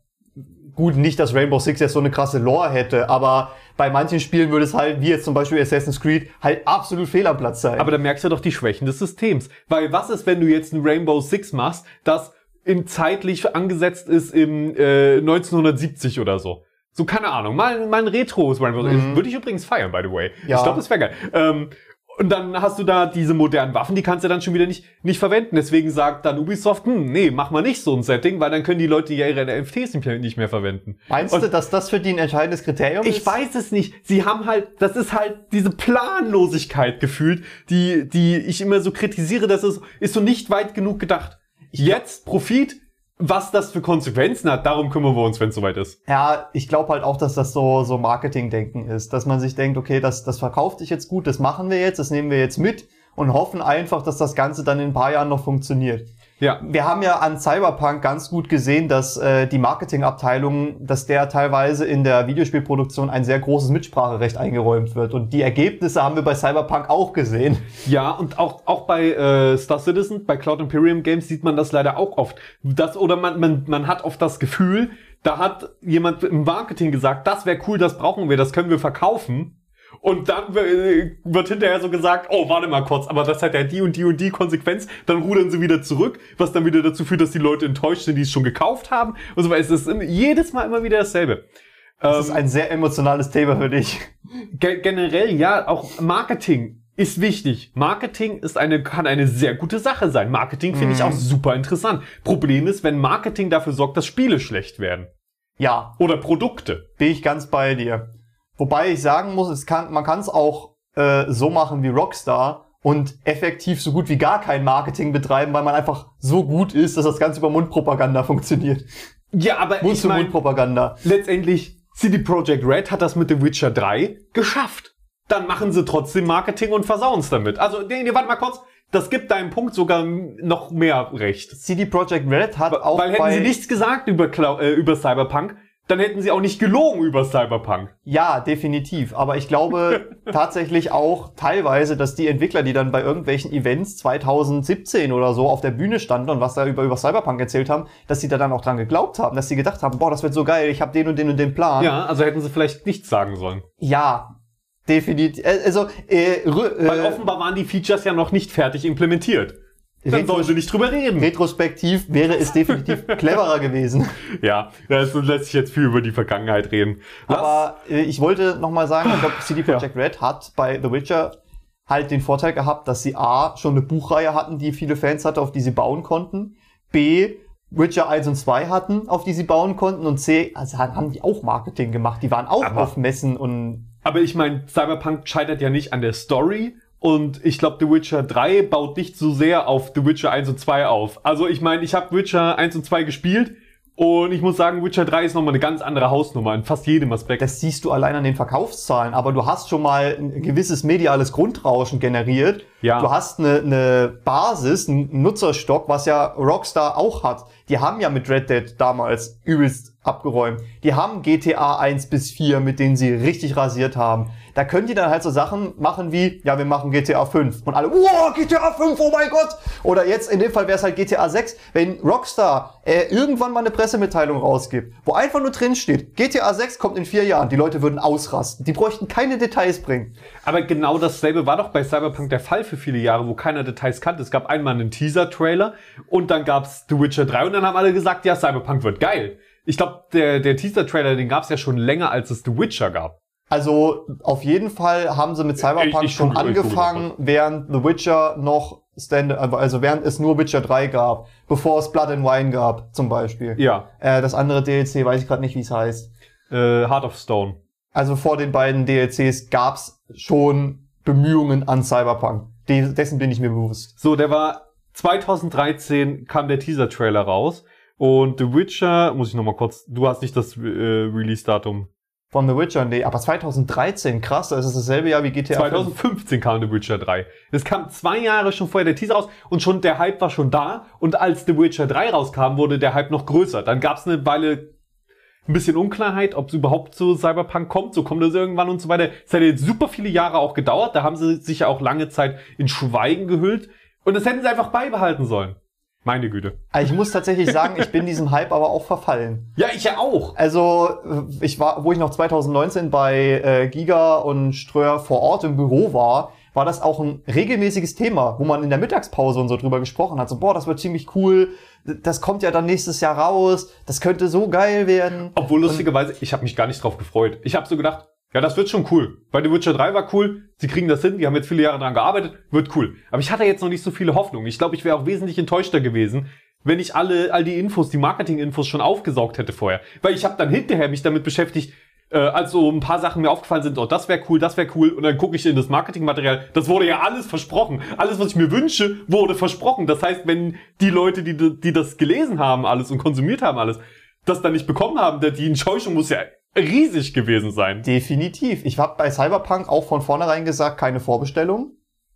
gut nicht, dass Rainbow Six jetzt so eine krasse Lore hätte, aber bei manchen Spielen würde es halt, wie jetzt zum Beispiel Assassin's Creed, halt absolut fehl am Platz sein. Aber da merkst du doch die Schwächen des Systems. Weil was ist, wenn du jetzt ein Rainbow Six machst, das in zeitlich angesetzt ist im äh, 1970 oder so? So, keine Ahnung. Mal, mal ein Retro Rainbow Six. Würde ich übrigens feiern, by the way. Ja. Ich glaube, das wäre geil. Ähm, und dann hast du da diese modernen Waffen, die kannst du dann schon wieder nicht, nicht verwenden. Deswegen sagt dann Ubisoft, hm, nee, mach mal nicht so ein Setting, weil dann können die Leute ja ihre NFTs nicht mehr, verwenden. Meinst Und du, dass das für die ein entscheidendes Kriterium ist? ich weiß es nicht. Sie haben halt, das ist halt diese Planlosigkeit gefühlt, die, die ich immer so kritisiere, das ist, ist so nicht weit genug gedacht. Jetzt Profit, was das für Konsequenzen hat, darum kümmern wir uns, wenn es soweit ist. Ja, ich glaube halt auch, dass das so, so Marketing-Denken ist. Dass man sich denkt, okay, das, das verkauft sich jetzt gut, das machen wir jetzt, das nehmen wir jetzt mit und hoffen einfach, dass das Ganze dann in ein paar Jahren noch funktioniert. Ja. Wir haben ja an Cyberpunk ganz gut gesehen, dass äh, die Marketingabteilung, dass der teilweise in der Videospielproduktion ein sehr großes Mitspracherecht eingeräumt wird. Und die Ergebnisse haben wir bei Cyberpunk auch gesehen. Ja, und auch, auch bei äh, Star Citizen, bei Cloud Imperium Games sieht man das leider auch oft. Das, oder man, man, man hat oft das Gefühl, da hat jemand im Marketing gesagt, das wäre cool, das brauchen wir, das können wir verkaufen. Und dann äh, wird hinterher so gesagt, oh, warte mal kurz, aber das hat ja die und die und die Konsequenz. Dann rudern sie wieder zurück, was dann wieder dazu führt, dass die Leute enttäuscht sind, die es schon gekauft haben. Und so weiter. Es ist jedes Mal immer wieder dasselbe. Das ist Ähm, ein sehr emotionales Thema für dich. Ge generell, ja, auch Marketing ist wichtig. Marketing ist eine, kann eine sehr gute Sache sein. Marketing finde ich auch super interessant. Problem ist, wenn Marketing dafür sorgt, dass Spiele schlecht werden. Ja, Oder Produkte. bin ich ganz bei dir. Wobei ich sagen muss, es kann, man kann es auch äh, so machen wie Rockstar und effektiv so gut wie gar kein Marketing betreiben, weil man einfach so gut ist, dass das Ganze über Mundpropaganda funktioniert. Ja, aber ich meine, Mund-zu-Mund-Propaganda. letztendlich, CD Projekt Red hat das mit The Witcher 3 geschafft. Dann machen sie trotzdem Marketing und versauen es damit. Also, nee, nee, warte mal kurz. Das gibt deinem Punkt sogar noch mehr Recht. CD Projekt Red hat auch Weil hätten sie nichts gesagt über, Clou- äh, über Cyberpunk, dann hätten sie auch nicht gelogen über Cyberpunk. Ja, definitiv. Aber ich glaube (laughs) tatsächlich auch teilweise, dass die Entwickler, die dann bei irgendwelchen Events 2017 oder so auf der Bühne standen und was da über, über Cyberpunk erzählt haben, dass sie da dann auch dran geglaubt haben, dass sie gedacht haben, boah, das wird so geil, ich habe den und den und den Plan. Ja, also hätten sie vielleicht nichts sagen sollen. Ja, definitiv. Äh, Also, äh, rü- Weil äh, offenbar waren die Features ja noch nicht fertig implementiert. Dann Retro- sollen sie nicht drüber reden. retrospektiv wäre es definitiv (laughs) cleverer gewesen. Ja, das lässt sich jetzt viel über die Vergangenheit reden. Lass- Aber äh, ich wollte noch mal sagen, ich glaube, CD Projekt Red hat bei The Witcher halt den Vorteil gehabt, dass sie A, schon eine Buchreihe hatten, die viele Fans hatte, auf die sie bauen konnten. B, Witcher 1 und 2 hatten, auf die sie bauen konnten. Und C, also haben die auch Marketing gemacht. Die waren auch Aber- auf Messen und Aber ich meine, Cyberpunk scheitert ja nicht an der Story. Und ich glaube, The Witcher 3 baut nicht so sehr auf The Witcher 1 und 2 auf. Also ich meine, ich habe Witcher 1 und 2 gespielt und ich muss sagen, Witcher 3 ist nochmal eine ganz andere Hausnummer in fast jedem Aspekt. das siehst du allein an den Verkaufszahlen. Aber du hast schon mal ein gewisses mediales Grundrauschen generiert. Ja. Du hast eine, eine Basis, einen Nutzerstock, was ja Rockstar auch hat. Die haben ja mit Red Dead damals übelst abgeräumt. Die haben GTA 1 bis 4, mit denen sie richtig rasiert haben. Da können die dann halt so Sachen machen wie, ja, wir machen GTA 5. Und alle, wow, GTA 5, oh mein Gott! Oder jetzt, in dem Fall wäre es halt GTA 6, wenn Rockstar äh, irgendwann mal eine Pressemitteilung rausgibt, wo einfach nur drin steht, GTA 6 kommt in vier Jahren, die Leute würden ausrasten. Die bräuchten keine Details bringen. Aber genau dasselbe war doch bei Cyberpunk der Fall für viele Jahre, wo keiner Details kannte. Es gab einmal einen Teaser-Trailer und dann gab's The Witcher 3 und dann haben alle gesagt, ja, Cyberpunk wird geil. Ich glaube, der, der Teaser-Trailer, den gab's ja schon länger, als es The Witcher gab. Also auf jeden Fall haben sie mit Cyberpunk Ich- ich schon angefangen, während The Witcher noch Stand, also während es nur Witcher 3 gab, bevor es Blood and Wine gab, zum Beispiel. Ja, Äh, das andere DLC weiß ich gerade nicht, wie es heißt. äh, Heart of Stone. Also vor den beiden DLCs gab's schon Bemühungen an Cyberpunk. De dessen bin ich mir bewusst. So, der war 2013 kam der Teaser-Trailer raus und The Witcher, muss ich nochmal kurz, du hast nicht das äh, Release-Datum. Von The Witcher, nee, aber 2013, krass, das ist dasselbe Jahr wie GTA 5. 2015 kam The Witcher 3. Es kam zwei Jahre schon vorher der Teaser raus und schon der Hype war schon da. Und als The Witcher 3 rauskam, wurde der Hype noch größer. Dann gab es eine Weile ein bisschen Unklarheit, ob es überhaupt zu Cyberpunk kommt. So kommt es irgendwann und so weiter. Es hat jetzt super viele Jahre auch gedauert. Da haben sie sich ja auch lange Zeit in Schweigen gehüllt. Und das hätten sie einfach beibehalten sollen. Meine Güte. Also ich muss tatsächlich sagen, ich bin diesem Hype aber auch verfallen. (laughs) Ja, ich ja auch. Also, ich war, wo ich noch 2019 bei äh, Giga und Ströer vor Ort im Büro war, war das auch ein regelmäßiges Thema, wo man in der Mittagspause und so drüber gesprochen hat. So, boah, das wird ziemlich cool. Das kommt ja dann nächstes Jahr raus. Das könnte so geil werden. Obwohl lustigerweise, ich habe mich gar nicht drauf gefreut. Ich habe so gedacht, ja, das wird schon cool. Weil The Witcher 3 war cool, sie kriegen das hin, die haben jetzt viele Jahre dran gearbeitet, wird cool. Aber ich hatte jetzt noch nicht so viele Hoffnungen. Ich glaube, ich wäre auch wesentlich enttäuschter gewesen, wenn ich alle, all die Infos, die Marketing-Infos schon aufgesaugt hätte vorher. Weil ich habe dann hinterher mich damit beschäftigt, äh, als so ein paar Sachen mir aufgefallen sind, oh, das wäre cool, das wäre cool, und dann gucke ich in das Marketingmaterial, das wurde ja alles versprochen. Alles, was ich mir wünsche, wurde versprochen. Das heißt, wenn die Leute, die, die das gelesen haben, alles und konsumiert haben, alles, das dann nicht bekommen haben, die Enttäuschung muss ja riesig gewesen sein. Definitiv. Ich habe bei Cyberpunk auch von vornherein gesagt, keine Vorbestellung.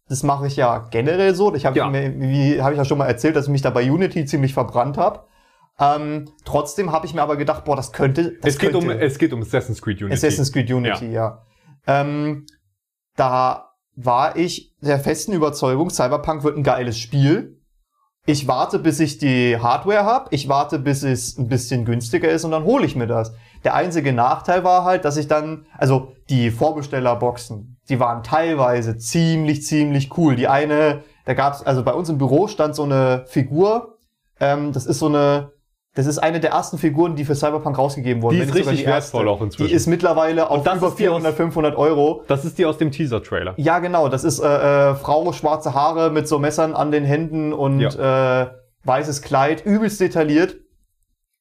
Das mache ich ja generell so. Ich habe Ja. wie habe ich ja schon mal erzählt, dass ich mich da bei Unity ziemlich verbrannt habe. Ähm, trotzdem habe ich mir aber gedacht, boah, das könnte. Das Es geht, um, könnte, es geht um Assassin's Creed Unity. Assassin's Creed Unity, ja. Ähm, da war ich der festen Überzeugung, Cyberpunk wird ein geiles Spiel. Ich warte, bis ich die Hardware habe. Ich warte, bis es ein bisschen günstiger ist und dann hole ich mir das. Der einzige Nachteil war halt, dass ich dann, also die Vorbestellerboxen, die waren teilweise ziemlich, ziemlich cool. Die eine, da gab's, also bei uns im Büro stand so eine Figur. Ähm, das ist so eine, das ist eine der ersten Figuren, die für Cyberpunk rausgegeben wurden. Die ist richtig erste. wertvoll auch inzwischen. Die ist mittlerweile auf über ist die aus- 400, 500 Euro. Das ist die aus dem Teaser-Trailer. Ja, genau. Das ist äh, äh, Frau, schwarze Haare mit so Messern an den Händen und äh, weißes Kleid, übelst detailliert.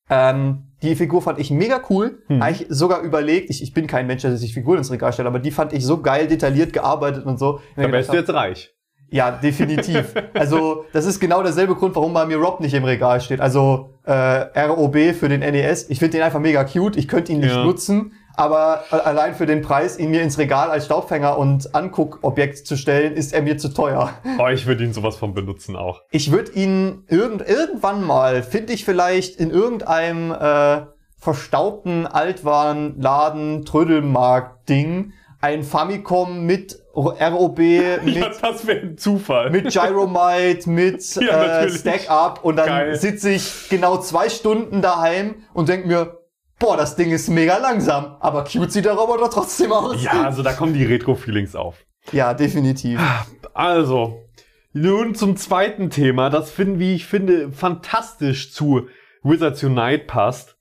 Ähm, die Figur fand ich mega cool. Hm. Eigentlich sogar überlegt. Ich, ich bin kein Mensch, der sich Figuren ins Regal stellt, aber die fand ich so geil detailliert gearbeitet und so. Da wärst du jetzt reich. Ja, definitiv. (laughs) Also, das ist genau derselbe Grund, warum bei mir Rob nicht im Regal steht. Also, äh, ROB für den NES. Ich finde den einfach mega cute. Ich könnte ihn nicht Ja. nutzen, aber allein für den Preis, ihn mir ins Regal als Staubfänger und Anguckobjekt zu stellen, ist er mir zu teuer. Oh, ich würde ihn sowas von benutzen auch. Ich würde ihn irgend, irgendwann mal, finde ich vielleicht in irgendeinem äh, verstaubten Altwarenladen, Trödelmarkt-Ding, ein Famicom mit ROB, (laughs) mit Ja, das wäre ein Zufall. mit Gyromite, mit (laughs) Ja, äh. Stack Up und dann sitze ich genau zwei Stunden daheim und denk mir, boah, das Ding ist mega langsam, aber cute sieht der Roboter trotzdem aus. ja, also da kommen die Retro-Feelings auf. ja definitiv. Also, nun zum zweiten Thema, das finden, wie ich finde, fantastisch zu Wizards Unite passt.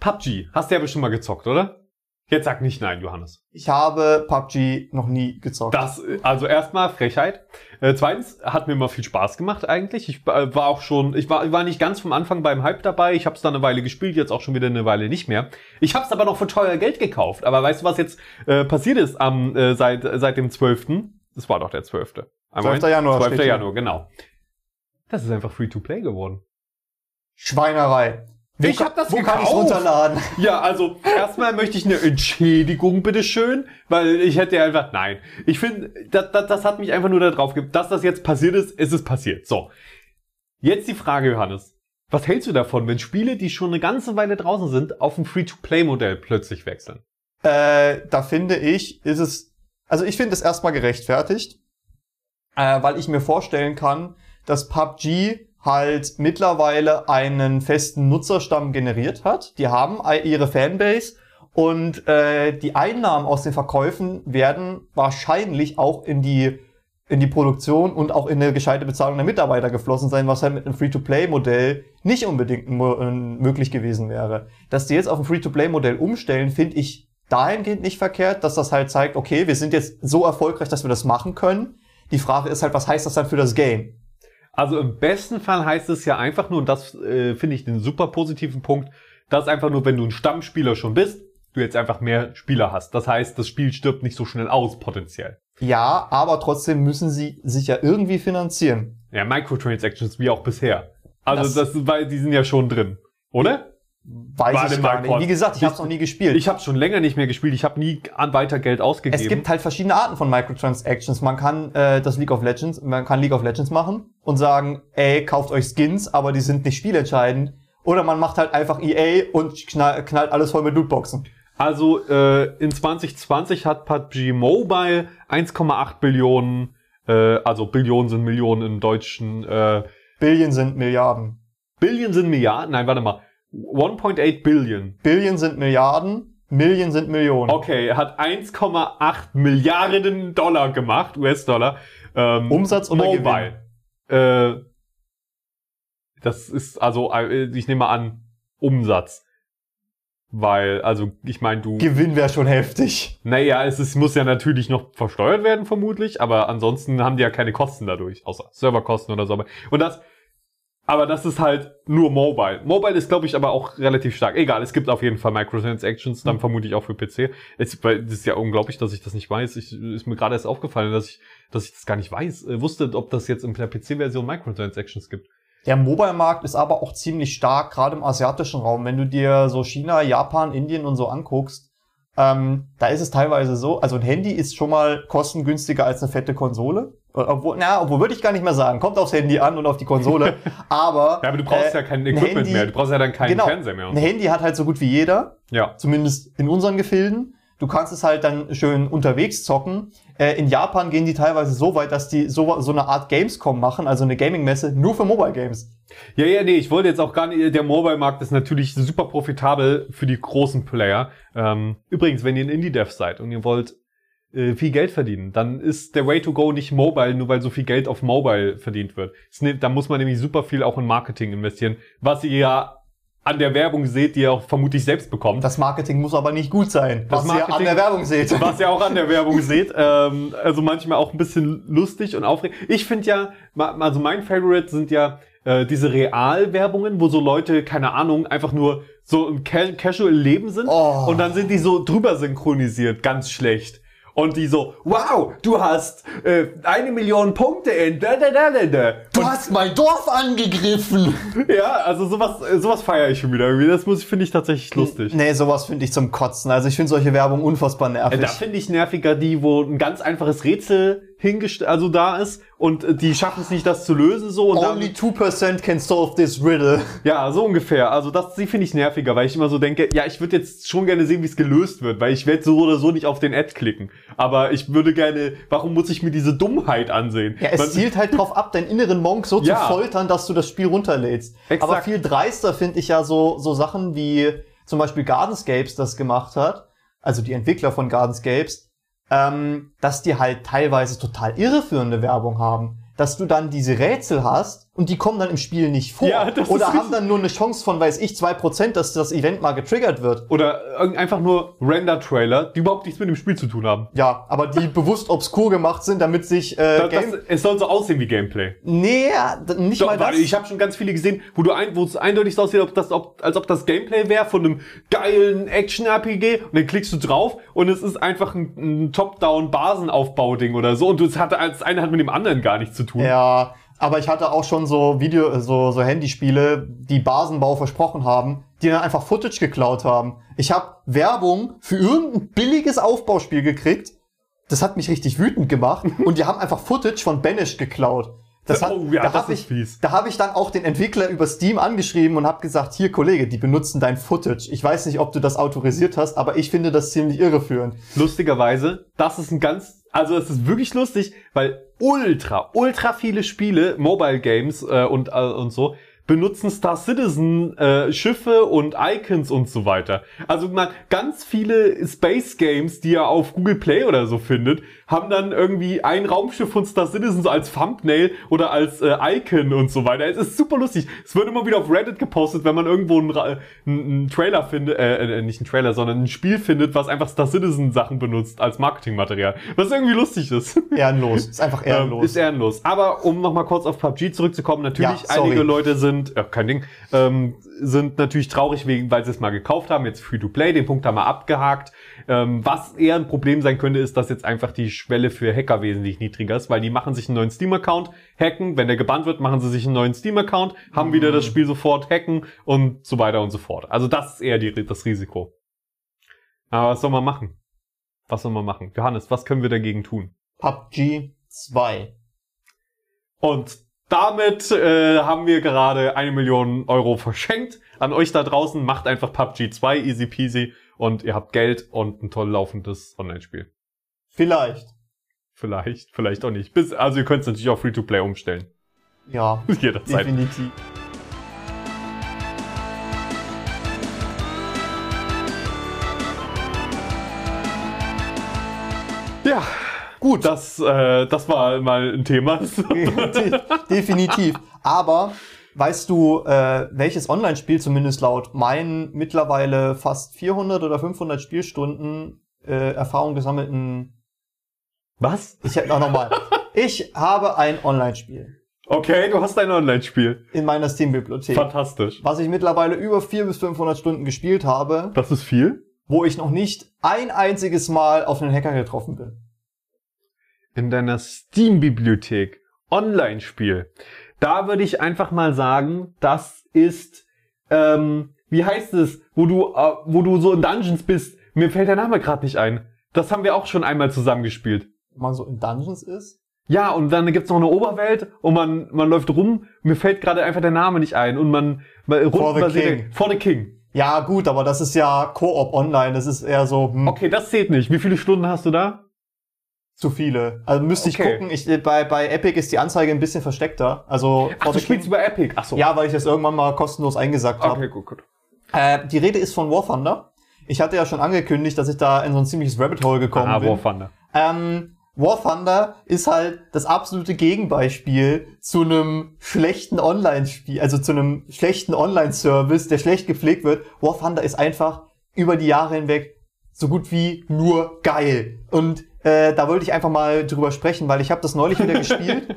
PUBG, hast du ja bestimmt mal gezockt, oder? Jetzt sag nicht nein, Johannes. Ich habe PUBG noch nie gezockt. Das, also erstmal Frechheit. Äh, zweitens, hat mir immer viel Spaß gemacht eigentlich. Ich äh, war auch schon, ich war, war nicht ganz vom Anfang beim Hype dabei. Ich habe es dann eine Weile gespielt, jetzt auch schon wieder eine Weile nicht mehr. Ich habe es aber noch für teuer Geld gekauft. Aber weißt du, was jetzt äh, passiert ist am äh, seit seit dem 12.? Das war doch der 12. Einmal 12. Januar 12. steht hier. Januar, genau. Das ist einfach Free-to-Play geworden. Schweinerei. Wo Ich ka- hab das Wo kann gekauft. runterladen? (laughs) Ja, also erstmal möchte ich eine Entschädigung, bitteschön, weil ich hätte einfach, nein. Ich finde, das, das, das hat mich einfach nur darauf. Dass das jetzt passiert ist, ist es passiert. So. Jetzt die Frage, Johannes. Was hältst du davon, wenn Spiele, die schon eine ganze Weile draußen sind, auf ein Free-to-Play-Modell plötzlich wechseln? Äh, da finde ich, ist es, also ich finde es erstmal gerechtfertigt, äh, weil ich mir vorstellen kann, dass PUBG halt mittlerweile einen festen Nutzerstamm generiert hat. Die haben ihre Fanbase und äh, die Einnahmen aus den Verkäufen werden wahrscheinlich auch in die in die Produktion und auch in eine gescheite Bezahlung der Mitarbeiter geflossen sein, was halt mit einem Free-to-Play-Modell nicht unbedingt äh, möglich gewesen wäre. Dass die jetzt auf ein Free-to-Play-Modell umstellen, finde ich dahingehend nicht verkehrt, dass das halt zeigt, okay, wir sind jetzt so erfolgreich, dass wir das machen können. Die Frage ist halt, was heißt das dann für das Game? Also im besten Fall heißt es ja einfach nur, und das äh, finde ich den super positiven Punkt, dass einfach nur, wenn du ein Stammspieler schon bist, du jetzt einfach mehr Spieler hast. Das heißt, das Spiel stirbt nicht so schnell aus, potenziell. Ja, aber trotzdem müssen sie sich ja irgendwie finanzieren. Ja, Microtransactions wie auch bisher. Also Das- das, weil die sind ja schon drin, oder? Weiß Warte ich gar nicht. Wie gesagt, ich habe es noch nie gespielt. Ich habe schon länger nicht mehr gespielt. Ich habe nie an weiter Geld ausgegeben. es gibt halt verschiedene Arten von Microtransactions. Man kann äh, das League of Legends, man kann League of Legends machen und sagen, ey, kauft euch Skins, aber die sind nicht spielentscheidend. Oder man macht halt einfach EA und knall, knallt alles voll mit Lootboxen. Also äh, in 2020 hat PUBG Mobile 1,8 Billionen, äh, also Billionen sind Millionen im Deutschen, äh, Billion sind Milliarden. Billion sind Milliarden, nein, warte mal, 1.8 Billion. Billion sind Milliarden, Million sind Millionen. Okay, er hat 1,8 Milliarden Dollar gemacht, US-Dollar. Ähm, Umsatz oder Mobile. Äh, das ist also, äh, ich nehme an, Umsatz. Weil, also ich meine, du. Gewinn wäre schon heftig. Naja, es ist, muss ja natürlich noch versteuert werden, vermutlich, aber ansonsten haben die ja keine Kosten dadurch, außer Serverkosten oder so. Und das, aber das ist halt nur Mobile. Mobile ist, glaube ich, aber auch relativ stark. Egal, es gibt auf jeden Fall Microtransactions, dann vermute ich auch für PC. Es, weil, das ist ja unglaublich, dass ich das nicht weiß. Ich, ist mir gerade erst aufgefallen, dass ich, dass ich das gar nicht weiß. Äh, wusste, ob das jetzt in der PC-Version Microtransactions gibt. Der Mobile-Markt ist aber auch ziemlich stark, gerade im asiatischen Raum. Wenn du dir so China, Japan, Indien und so anguckst, ähm, da ist es teilweise so, also ein Handy ist schon mal kostengünstiger als eine fette Konsole. Obwohl, na, obwohl würde ich gar nicht mehr sagen. Kommt aufs Handy an und auf die Konsole. (laughs) aber, Ja, aber du brauchst äh, ja kein ein Equipment Handy- mehr. Du brauchst ja dann keinen genau, Fernseher mehr. Ein. Handy hat halt so gut wie jeder, Ja. zumindest in unseren Gefilden. Du kannst es halt dann schön unterwegs zocken. Äh, in Japan gehen die teilweise so weit, dass die so, so eine Art Gamescom machen, also eine Gaming-Messe nur für Mobile Games. Ja, ja, nee, ich wollte jetzt auch gar nicht, der Mobile-Markt ist natürlich super profitabel für die großen Player. Ähm, übrigens, wenn ihr ein Indie-Dev seid und ihr wollt äh, viel Geld verdienen, dann ist der Way to go nicht Mobile, nur weil so viel Geld auf Mobile verdient wird. Nimmt- Da muss man nämlich super viel auch in Marketing investieren, was ihr ja an der Werbung seht, die ihr auch vermutlich selbst bekommt. Das Marketing muss aber nicht gut sein, was ihr an der Werbung seht. (laughs) Was ihr auch an der Werbung seht. Ähm, also manchmal auch ein bisschen lustig und aufregend. Ich finde ja, also mein Favorite sind ja äh, diese Realwerbungen, wo so Leute, keine Ahnung, einfach nur so im Ca Casual Leben sind Oh. und dann sind die so drüber synchronisiert, ganz schlecht. Und die so, wow, du hast äh, eine Million Punkte in da da da da da. Du hast mein Dorf angegriffen. (laughs) Ja, also sowas, äh, sowas feiere ich schon wieder irgendwie. Das muss finde ich tatsächlich lustig. Nee, sowas finde ich zum Kotzen. Also ich finde solche Werbung unfassbar Äh, nervig. Da finde ich nerviger die, wo ein ganz einfaches Rätsel hingestellt, also da ist und äh, die schaffen es nicht, das zu lösen so und Only dann, 2% can solve this riddle. (laughs) ja, so ungefähr. Also das, die finde ich nerviger, weil ich immer so denke, ja, ich würde jetzt schon gerne sehen, wie es gelöst wird, weil ich werde so oder so nicht auf den Ad klicken. Aber ich würde gerne, warum muss ich mir diese Dummheit ansehen? Ja, es Man- zielt halt drauf ab, deinen inneren Monk so (laughs) Ja. zu foltern, dass du das Spiel runterlädst. Exakt. Aber viel dreister finde ich ja so, so Sachen wie zum Beispiel Gardenscapes das gemacht hat, also die Entwickler von Gardenscapes, ähm, dass die halt teilweise total irreführende Werbung haben. Dass du dann diese Rätsel hast und die kommen dann im Spiel nicht vor. Ja, das Oder haben dann nur eine Chance von, weiß ich, zwei Prozent, dass das Event mal getriggert wird. oder irgend- einfach nur Render-Trailer, die überhaupt nichts mit dem Spiel zu tun haben. Ja, aber die (laughs) bewusst obskur gemacht sind, damit sich äh, Das, das, es soll so aussehen wie Gameplay. nee, nicht Doch, mal das. ich habe schon ganz viele gesehen, wo du ein, wo es eindeutig so aussieht, ob das, ob, als ob das Gameplay wäre von einem geilen Action-RPG und dann klickst du drauf und es ist einfach ein, ein Top-Down-Basenaufbau-Ding oder so und das hatte das eine hat mit dem anderen gar nichts zu tun. Ja, aber ich hatte auch schon so Video, so, so Handyspiele, die Basenbau versprochen haben, die dann einfach Footage geklaut haben. Ich habe Werbung für irgendein billiges Aufbauspiel gekriegt. Das hat mich richtig wütend gemacht. (laughs) Und die haben einfach Footage von Banish geklaut. Das hat, Oh ja, da das habe ich, fies. da hab ich dann auch den Entwickler über Steam angeschrieben und habe gesagt, hier Kollege, die benutzen dein Footage. Ich weiß nicht, ob du das autorisiert hast, aber ich finde das ziemlich irreführend. Lustigerweise, das ist ein ganz, also es ist wirklich lustig, weil ultra, ultra viele Spiele, Mobile Games äh, und, äh, und so, benutzen Star Citizen äh, Schiffe und Icons und so weiter. Also man ganz viele Space Games, die ihr auf Google Play oder so findet, haben dann irgendwie ein Raumschiff von Star Citizen so als Thumbnail oder als äh, Icon und so weiter. Es ist super lustig. Es wird immer wieder auf Reddit gepostet, wenn man irgendwo einen, einen, einen Trailer findet, äh, äh, nicht einen Trailer, sondern ein Spiel findet, was einfach Star Citizen Sachen benutzt als Marketingmaterial. Was irgendwie lustig ist. (laughs) Ehrenlos. Ist einfach Ähm, ehrenlos. ist ehrenlos. Aber um nochmal kurz auf PUBG zurückzukommen, natürlich Ja, einige Leute sind sind, äh, kein Ding, ähm, sind natürlich traurig wegen, weil sie es mal gekauft haben, jetzt Free-to-Play, den Punkt haben wir abgehakt. Ähm, was eher ein Problem sein könnte, ist, dass jetzt einfach die Schwelle für Hacker wesentlich niedriger ist, weil die machen sich einen neuen Steam-Account, hacken, wenn der gebannt wird, machen sie sich einen neuen Steam-Account, haben wieder das Spiel sofort, hacken und so weiter und so fort. Also das ist eher die, das Risiko. Aber was soll man machen? Was soll man machen? Johannes, was können wir dagegen tun? PUBG 2. Und damit äh, haben wir gerade eine Million Euro verschenkt an euch da draußen. Macht einfach PUBG 2 easy peasy und ihr habt Geld und ein toll laufendes Online-Spiel. Vielleicht. Vielleicht, vielleicht auch nicht. Bis, also ihr könnt es natürlich auch Free-to-Play umstellen. Ja, (laughs) Jederzeit. definitiv. Ja, gut, das, äh, das war mal ein Thema. De- (laughs) Definitiv. Aber weißt du, äh, welches Online-Spiel zumindest laut meinen mittlerweile fast 400 oder 500 Spielstunden äh, Erfahrung gesammelten... Was? Ich hätte noch nochmal. Ich habe ein Online-Spiel Okay, du hast ein Online-Spiel. in meiner Steam-Bibliothek, Fantastisch. was ich mittlerweile über 400 bis 500 Stunden gespielt habe, Das ist viel. wo ich noch nicht ein einziges Mal auf einen Hacker getroffen bin. In deiner Steam-Bibliothek Online-Spiel. Da würde ich einfach mal sagen, das ist, ähm, wie heißt es, wo du, äh, wo du so in Dungeons bist. Mir fällt der Name gerade nicht ein. Das haben wir auch schon einmal zusammengespielt. Wenn man so in Dungeons ist. Ja, und dann gibt's noch eine Oberwelt und man, man läuft rum. Mir fällt gerade einfach der Name nicht ein und man, man For the King. For the King. Ja, gut, aber das ist ja Koop online. Das ist eher so hm, Okay, das zählt nicht. Wie viele Stunden hast du da? Zu viele. Also müsste ich Okay. gucken. Ich, äh, bei, bei Epic ist die Anzeige ein bisschen versteckter. Also Ach, du spielst über Epic. Ach so. ja, weil ich das irgendwann mal kostenlos eingesagt habe. Okay, gut, gut. Äh, die Rede ist von War Thunder. Ich hatte ja schon angekündigt, dass ich da in so ein ziemliches Rabbit Hole gekommen Ah, bin. War Thunder. Ähm, War Thunder ist halt das absolute Gegenbeispiel zu einem schlechten Online-Spiel, also zu einem schlechten Online-Service, der schlecht gepflegt wird. War Thunder ist einfach über die Jahre hinweg so gut wie nur geil. Und äh, da wollte ich einfach mal drüber sprechen, weil ich habe das neulich wieder (laughs) gespielt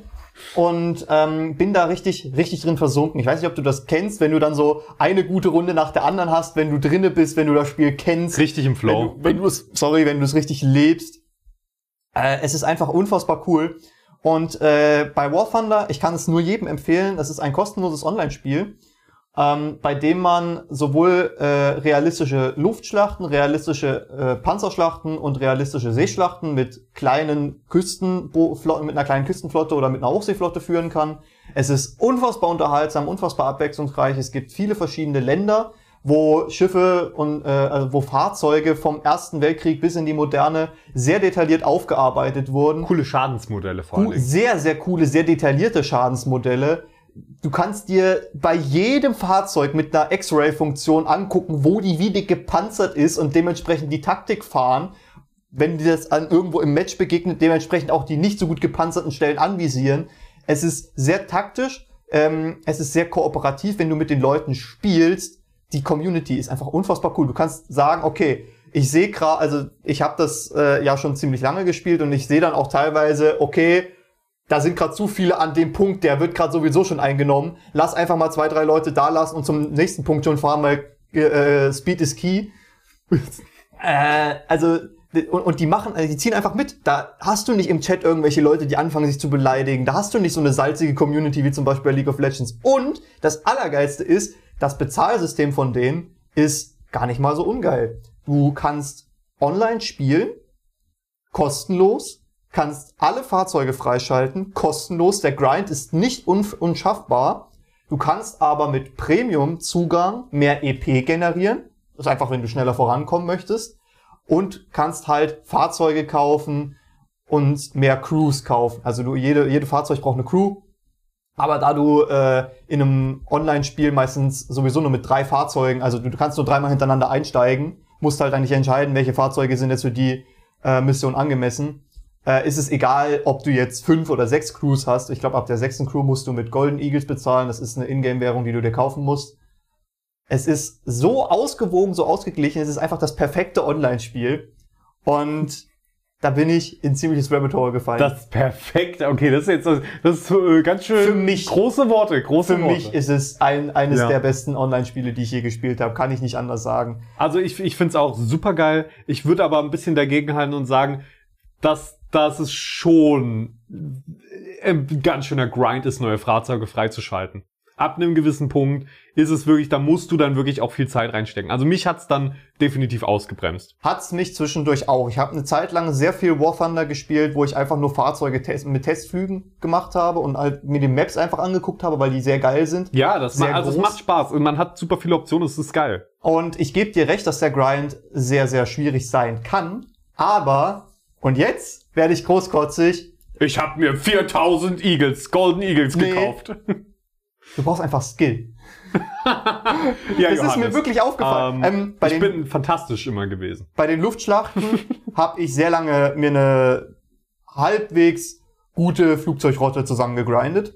und ähm, bin da richtig, richtig drin versunken. Ich weiß nicht, ob du das kennst, wenn du dann so eine gute Runde nach der anderen hast, wenn du drinne bist, wenn du das Spiel kennst. Richtig im Wenn Flow. wenn du es, sorry, wenn du es richtig lebst. Äh, es ist einfach unfassbar cool. Und äh, bei War Thunder, ich kann es nur jedem empfehlen, das ist ein kostenloses Online-Spiel, ähm, bei dem man sowohl äh, realistische Luftschlachten, realistische äh, Panzerschlachten und realistische Seeschlachten mit kleinen Küstenflotten, mit einer kleinen Küstenflotte oder mit einer Hochseeflotte führen kann. Es ist unfassbar unterhaltsam, unfassbar abwechslungsreich. Es gibt viele verschiedene Länder, wo Schiffe und äh, also wo Fahrzeuge vom Ersten Weltkrieg bis in die Moderne sehr detailliert aufgearbeitet wurden. Coole Schadensmodelle vor allem. sehr, sehr coole, sehr detaillierte Schadensmodelle. Du kannst dir bei jedem Fahrzeug mit einer X-Ray-Funktion angucken, wo die wie dick gepanzert ist und dementsprechend die Taktik fahren. Wenn dir das an irgendwo im Match begegnet, dementsprechend auch die nicht so gut gepanzerten Stellen anvisieren. Es ist sehr taktisch, ähm, es ist sehr kooperativ, wenn du mit den Leuten spielst. Die Community ist einfach unfassbar cool. Du kannst sagen, okay, ich sehe gerade, also ich habe das äh, ja schon ziemlich lange gespielt und ich sehe dann auch teilweise, okay, da sind gerade zu viele an dem Punkt, der wird gerade sowieso schon eingenommen. Lass einfach mal zwei, drei Leute da lassen und zum nächsten Punkt schon fahren, weil äh, Speed is key. äh, also und, und die machen, also die ziehen einfach mit. Da hast du nicht im Chat irgendwelche Leute, die anfangen sich zu beleidigen. Da hast du nicht so eine salzige Community wie zum Beispiel bei League of Legends. Und das Allergeilste ist, das Bezahlsystem von denen ist gar nicht mal so ungeil. Du kannst online spielen, kostenlos, kannst alle Fahrzeuge freischalten, kostenlos. Der Grind ist nicht un unschaffbar. Du kannst aber mit Premium-Zugang mehr EP generieren. Das ist einfach, wenn du schneller vorankommen möchtest. Und kannst halt Fahrzeuge kaufen und mehr Crews kaufen. Also du, jede, jede Fahrzeug braucht eine Crew. Aber da du äh, in einem Online-Spiel meistens sowieso nur mit drei Fahrzeugen, also du, du kannst nur dreimal hintereinander einsteigen, musst halt eigentlich entscheiden, welche Fahrzeuge sind jetzt für die äh, Mission angemessen. Äh, ist es egal, ob du jetzt fünf oder sechs Crews hast. Ich glaube, ab der sechsten Crew musst du mit Golden Eagles bezahlen. Das ist eine Ingame-Währung, die du dir kaufen musst. Es ist so ausgewogen, so ausgeglichen. Es ist einfach das perfekte Online-Spiel. Und da bin ich in ziemliches Rabbit Hole gefallen. Das ist perfekt. Okay, das ist jetzt das ist äh, ganz schön Für mich- große Worte, große Für Worte. mich ist es ein, eines Ja. der besten Online-Spiele, die ich je gespielt habe. Kann ich nicht anders sagen. Also ich, ich finde es auch super geil. Ich würde aber ein bisschen dagegenhalten und sagen, dass das ist schon ein ganz schöner Grind ist, neue Fahrzeuge freizuschalten. Ab einem gewissen Punkt ist es wirklich, da musst du dann wirklich auch viel Zeit reinstecken. Also mich hat's dann definitiv ausgebremst. Hat's mich zwischendurch auch. Ich habe eine Zeit lang sehr viel War Thunder gespielt, wo ich einfach nur Fahrzeuge test mit Testflügen gemacht habe und halt mir die Maps einfach angeguckt habe, weil die sehr geil sind. Ja, das Sehr also es groß. macht Spaß und man hat super viele Optionen, es ist geil. Und ich gebe dir recht, dass der Grind sehr, sehr schwierig sein kann. Aber, und jetzt werde ich großkotzig, Ich habe mir 4000 Eagles, Golden Eagles Nee. gekauft. du brauchst einfach Skill. (laughs) ja, Das ist mir wirklich aufgefallen. Ähm, Ähm, bei ich den- bin fantastisch immer gewesen. bei den Luftschlachten (laughs) habe ich sehr lange mir eine halbwegs gute Flugzeugrotte zusammengegrindet.